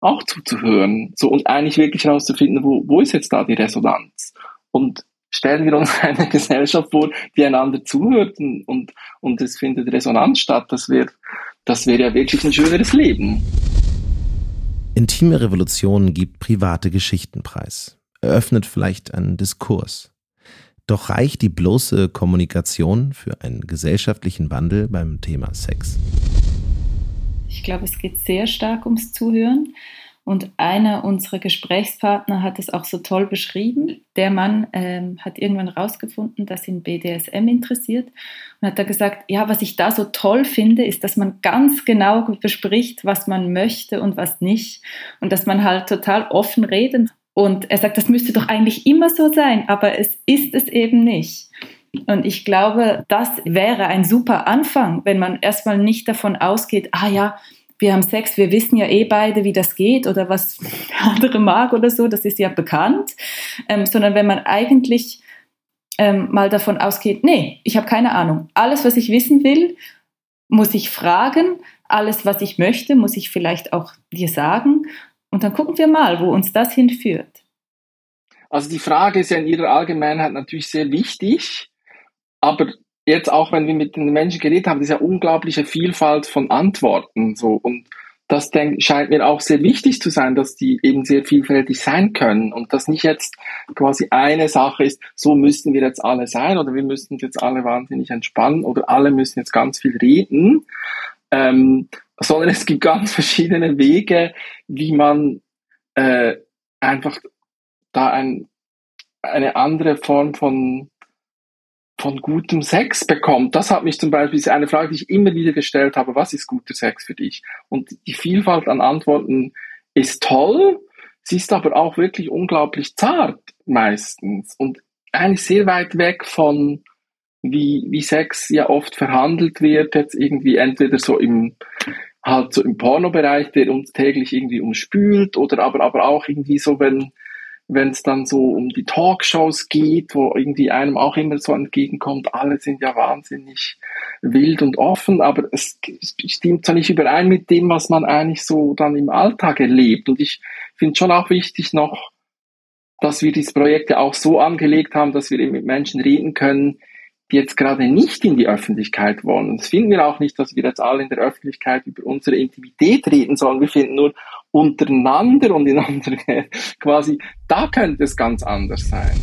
auch zuzuhören. So und eigentlich wirklich herauszufinden, wo, wo ist jetzt da die Resonanz? Und stellen wir uns eine Gesellschaft vor, die einander zuhört und, und, es findet Resonanz statt. Das wäre das wäre ja wirklich ein schöneres Leben. Intime Revolution gibt private Geschichten preis, eröffnet vielleicht einen Diskurs. Doch reicht die bloße Kommunikation für einen gesellschaftlichen Wandel beim Thema Sex? Ich glaube, es geht sehr stark ums Zuhören. Und einer unserer Gesprächspartner hat es auch so toll beschrieben. Der Mann ähm, hat irgendwann herausgefunden, dass ihn BDSM interessiert und hat da gesagt, ja, was ich da so toll finde, ist, dass man ganz genau bespricht, was man möchte und was nicht und dass man halt total offen reden. Und er sagt, das müsste doch eigentlich immer so sein, aber es ist es eben nicht. Und ich glaube, das wäre ein super Anfang, wenn man erstmal nicht davon ausgeht, ah ja, wir haben Sex, wir wissen ja eh beide, wie das geht oder was der andere mag oder so, das ist ja bekannt, ähm, sondern wenn man eigentlich ähm, mal davon ausgeht, nee, ich habe keine Ahnung. Alles, was ich wissen will, muss ich fragen. Alles, was ich möchte, muss ich vielleicht auch dir sagen. Und dann gucken wir mal, wo uns das hinführt. Also die Frage ist ja in ihrer Allgemeinheit natürlich sehr wichtig, aber jetzt auch, wenn wir mit den Menschen geredet haben, ja unglaubliche Vielfalt von Antworten. So. Und das denk, scheint mir auch sehr wichtig zu sein, dass die eben sehr vielfältig sein können und dass nicht jetzt quasi eine Sache ist, so müssten wir jetzt alle sein oder wir müssten jetzt alle wahnsinnig entspannen oder alle müssen jetzt ganz viel reden, ähm, sondern es gibt ganz verschiedene Wege, wie man äh, einfach da ein, eine andere Form von von gutem Sex bekommt. Das hat mich zum Beispiel ist eine Frage, die ich immer wieder gestellt habe. Was ist guter Sex für dich? Und die Vielfalt an Antworten ist toll. Sie ist aber auch wirklich unglaublich zart meistens und eigentlich sehr weit weg von wie, wie Sex ja oft verhandelt wird, jetzt irgendwie entweder so im, halt so im Pornobereich, der uns täglich irgendwie umspült oder aber, aber auch irgendwie so, wenn, wenn es dann so um die Talkshows geht, wo irgendwie einem auch immer so entgegenkommt, alle sind ja wahnsinnig wild und offen, aber es stimmt zwar nicht überein mit dem, was man eigentlich so dann im Alltag erlebt. Und ich finde schon auch wichtig noch, dass wir dieses Projekt ja auch so angelegt haben, dass wir eben mit Menschen reden können, die jetzt gerade nicht in die Öffentlichkeit wollen. Und das finden wir auch nicht, dass wir jetzt alle in der Öffentlichkeit über unsere Intimität reden sollen. Wir finden nur untereinander und in anderen quasi, da könnte es ganz anders sein.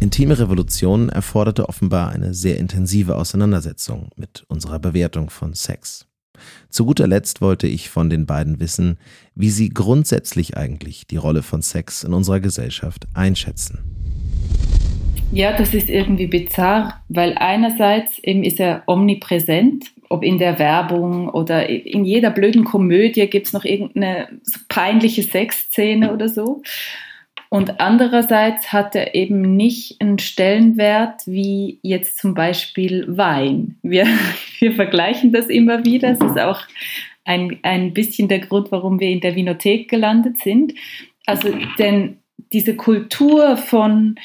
Intime Revolution erforderte offenbar eine sehr intensive Auseinandersetzung mit unserer Bewertung von Sex. Zu guter Letzt wollte ich von den beiden wissen, wie sie grundsätzlich eigentlich die Rolle von Sex in unserer Gesellschaft einschätzen. Ja, das ist irgendwie bizarr, weil einerseits eben ist er omnipräsent, ob in der Werbung oder in jeder blöden Komödie gibt es noch irgendeine peinliche Sexszene oder so. Und andererseits hat er eben nicht einen Stellenwert wie jetzt zum Beispiel Wein. Wir, wir vergleichen das immer wieder. Es ist auch ein, ein bisschen der Grund, warum wir in der Winothek gelandet sind. Also, denn diese Kultur von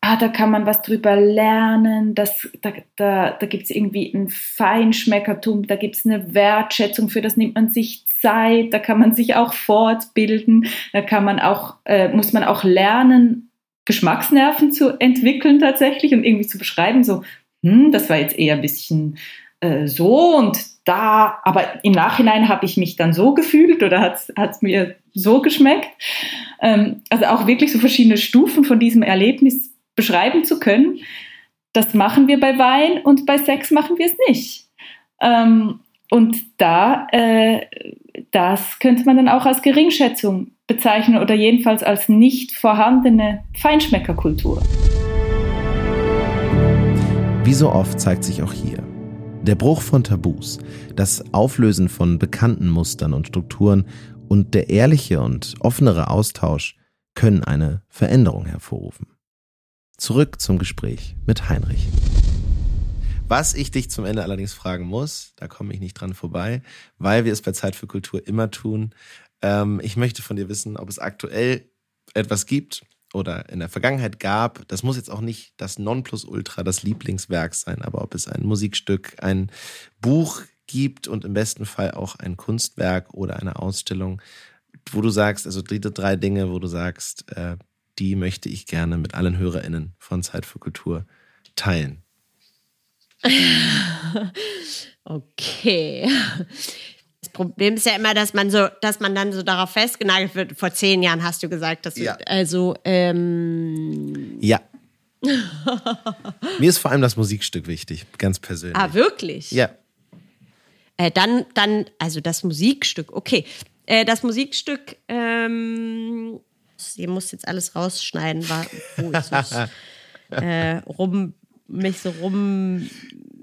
ah, da kann man was drüber lernen, das, da, da, da gibt es irgendwie ein Feinschmeckertum, da gibt es eine Wertschätzung, für das nimmt man sich Zeit, da kann man sich auch fortbilden, da kann man auch, äh, muss man auch lernen, Geschmacksnerven zu entwickeln tatsächlich und irgendwie zu beschreiben, so, hm, das war jetzt eher ein bisschen äh, so und da, aber im Nachhinein habe ich mich dann so gefühlt oder hat es mir so geschmeckt. Ähm, also auch wirklich so verschiedene Stufen von diesem Erlebnis beschreiben zu können. Das machen wir bei Wein und bei Sex machen wir es nicht. Ähm, und da, äh, das könnte man dann auch als Geringschätzung bezeichnen oder jedenfalls als nicht vorhandene Feinschmeckerkultur. Wie so oft zeigt sich auch hier, der Bruch von Tabus, das Auflösen von bekannten Mustern und Strukturen und der ehrliche und offenere Austausch können eine Veränderung hervorrufen. Zurück zum Gespräch mit Heinrich. Was ich dich zum Ende allerdings fragen muss, da komme ich nicht dran vorbei, weil wir es bei Zeit für Kultur immer tun. Ähm, ich möchte von dir wissen, ob es aktuell etwas gibt oder in der Vergangenheit gab. Das muss jetzt auch nicht das Nonplusultra, das Lieblingswerk sein, aber ob es ein Musikstück, ein Buch gibt und im besten Fall auch ein Kunstwerk oder eine Ausstellung, wo du sagst, also die drei Dinge, wo du sagst, äh, die möchte ich gerne mit allen HörerInnen von Zeit für Kultur teilen. okay. Das Problem ist ja immer, dass man so, dass man dann so darauf festgenagelt wird. Vor zehn Jahren hast du gesagt, dass ja. du, also ähm ja. Mir ist vor allem das Musikstück wichtig, ganz persönlich. Ah, wirklich? Ja. Äh, dann, dann, also das Musikstück, okay. Äh, das Musikstück ähm, ihr müsst jetzt alles rausschneiden, war, wo ich so, äh, rum, mich so rumhangel.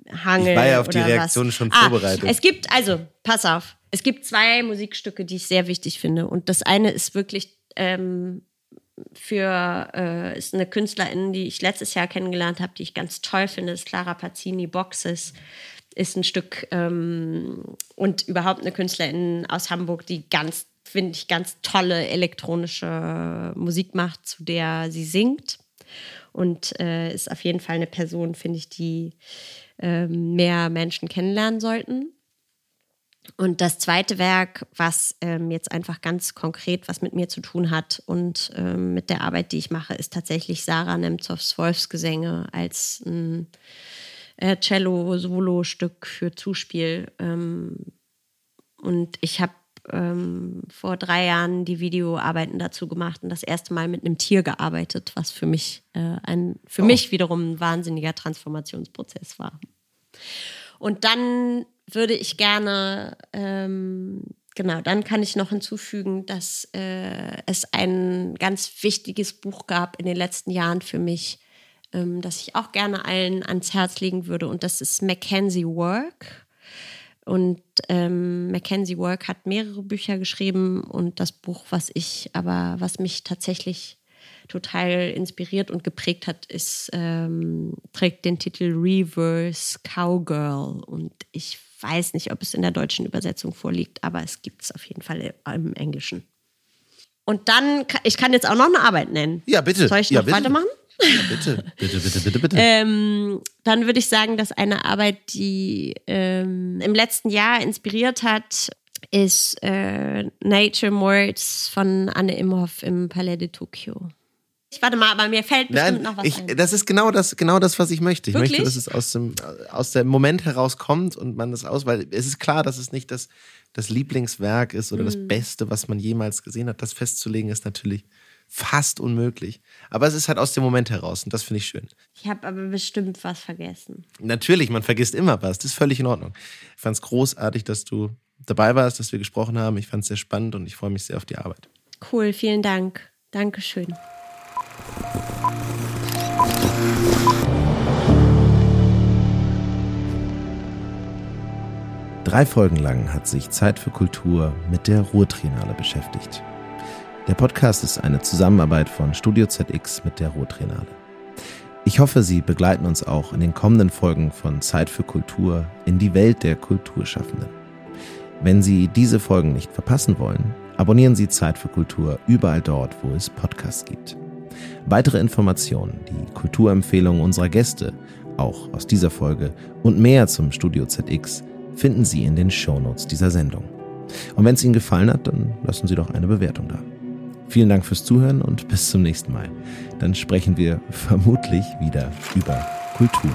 Ich war ja auf die Reaktion was. schon ah, vorbereitet. Es gibt, also, pass auf, es gibt zwei Musikstücke, die ich sehr wichtig finde. Und das eine ist wirklich ähm, für, äh, ist eine Künstlerin, die ich letztes Jahr kennengelernt habe, die ich ganz toll finde, ist Clara Pazzini Boxes ist ein Stück ähm, und überhaupt eine Künstlerin aus Hamburg, die ganz finde ich, ganz tolle elektronische Musik macht, zu der sie singt. Und äh, ist auf jeden Fall eine Person, finde ich, die äh, mehr Menschen kennenlernen sollten. Und das zweite Werk, was ähm, jetzt einfach ganz konkret was mit mir zu tun hat und ähm, mit der Arbeit, die ich mache, ist tatsächlich Sarah Nemzows Wolfsgesänge als ein äh, Cello-Solo-Stück für Zuspiel. Ähm, und ich habe ähm, vor drei Jahren die Videoarbeiten dazu gemacht und das erste Mal mit einem Tier gearbeitet, was für mich äh, ein für oh. mich wiederum ein wahnsinniger Transformationsprozess war. Und dann würde ich gerne ähm, Genau, dann kann ich noch hinzufügen, dass äh, es ein ganz wichtiges Buch gab in den letzten Jahren für mich, ähm, das ich auch gerne allen ans Herz legen würde. Und das ist Mackenzie Work und ähm, Mackenzie Work hat mehrere Bücher geschrieben und das Buch, was ich aber, was mich tatsächlich total inspiriert und geprägt hat, ist, ähm, trägt den Titel Reverse Cowgirl. Und ich weiß nicht, ob es in der deutschen Übersetzung vorliegt, aber es gibt es auf jeden Fall im Englischen. Und dann, ich kann jetzt auch noch eine Arbeit nennen. Ja, bitte. Soll ich ja, noch bitte. weitermachen? Ja, bitte, bitte, bitte, bitte, bitte. ähm, dann würde ich sagen, dass eine Arbeit, die ähm, im letzten Jahr inspiriert hat, ist äh, Nature Words von Anne Imhoff im Palais de Tokio. Ich warte mal, aber mir fällt bestimmt Nein, noch was ich, ein. Das ist genau das, genau das, was ich möchte. Ich Wirklich? möchte, dass es aus dem, aus dem Moment herauskommt und man das aus, weil es ist klar, dass es nicht das, das Lieblingswerk ist oder mhm. das Beste, was man jemals gesehen hat. Das festzulegen ist natürlich fast unmöglich. Aber es ist halt aus dem Moment heraus und das finde ich schön. Ich habe aber bestimmt was vergessen. Natürlich, man vergisst immer was. Das ist völlig in Ordnung. Ich fand es großartig, dass du dabei warst, dass wir gesprochen haben. Ich fand es sehr spannend und ich freue mich sehr auf die Arbeit. Cool, vielen Dank. Dankeschön. Drei Folgen lang hat sich Zeit für Kultur mit der Ruhrtriennale beschäftigt. Der Podcast ist eine Zusammenarbeit von Studio ZX mit der Ruhrtrainale. Ich hoffe, Sie begleiten uns auch in den kommenden Folgen von Zeit für Kultur in die Welt der Kulturschaffenden. Wenn Sie diese Folgen nicht verpassen wollen, abonnieren Sie Zeit für Kultur überall dort, wo es Podcasts gibt. Weitere Informationen, die Kulturempfehlungen unserer Gäste, auch aus dieser Folge und mehr zum Studio ZX finden Sie in den Shownotes dieser Sendung. Und wenn es Ihnen gefallen hat, dann lassen Sie doch eine Bewertung da. Vielen Dank fürs Zuhören und bis zum nächsten Mal. Dann sprechen wir vermutlich wieder über Kultur.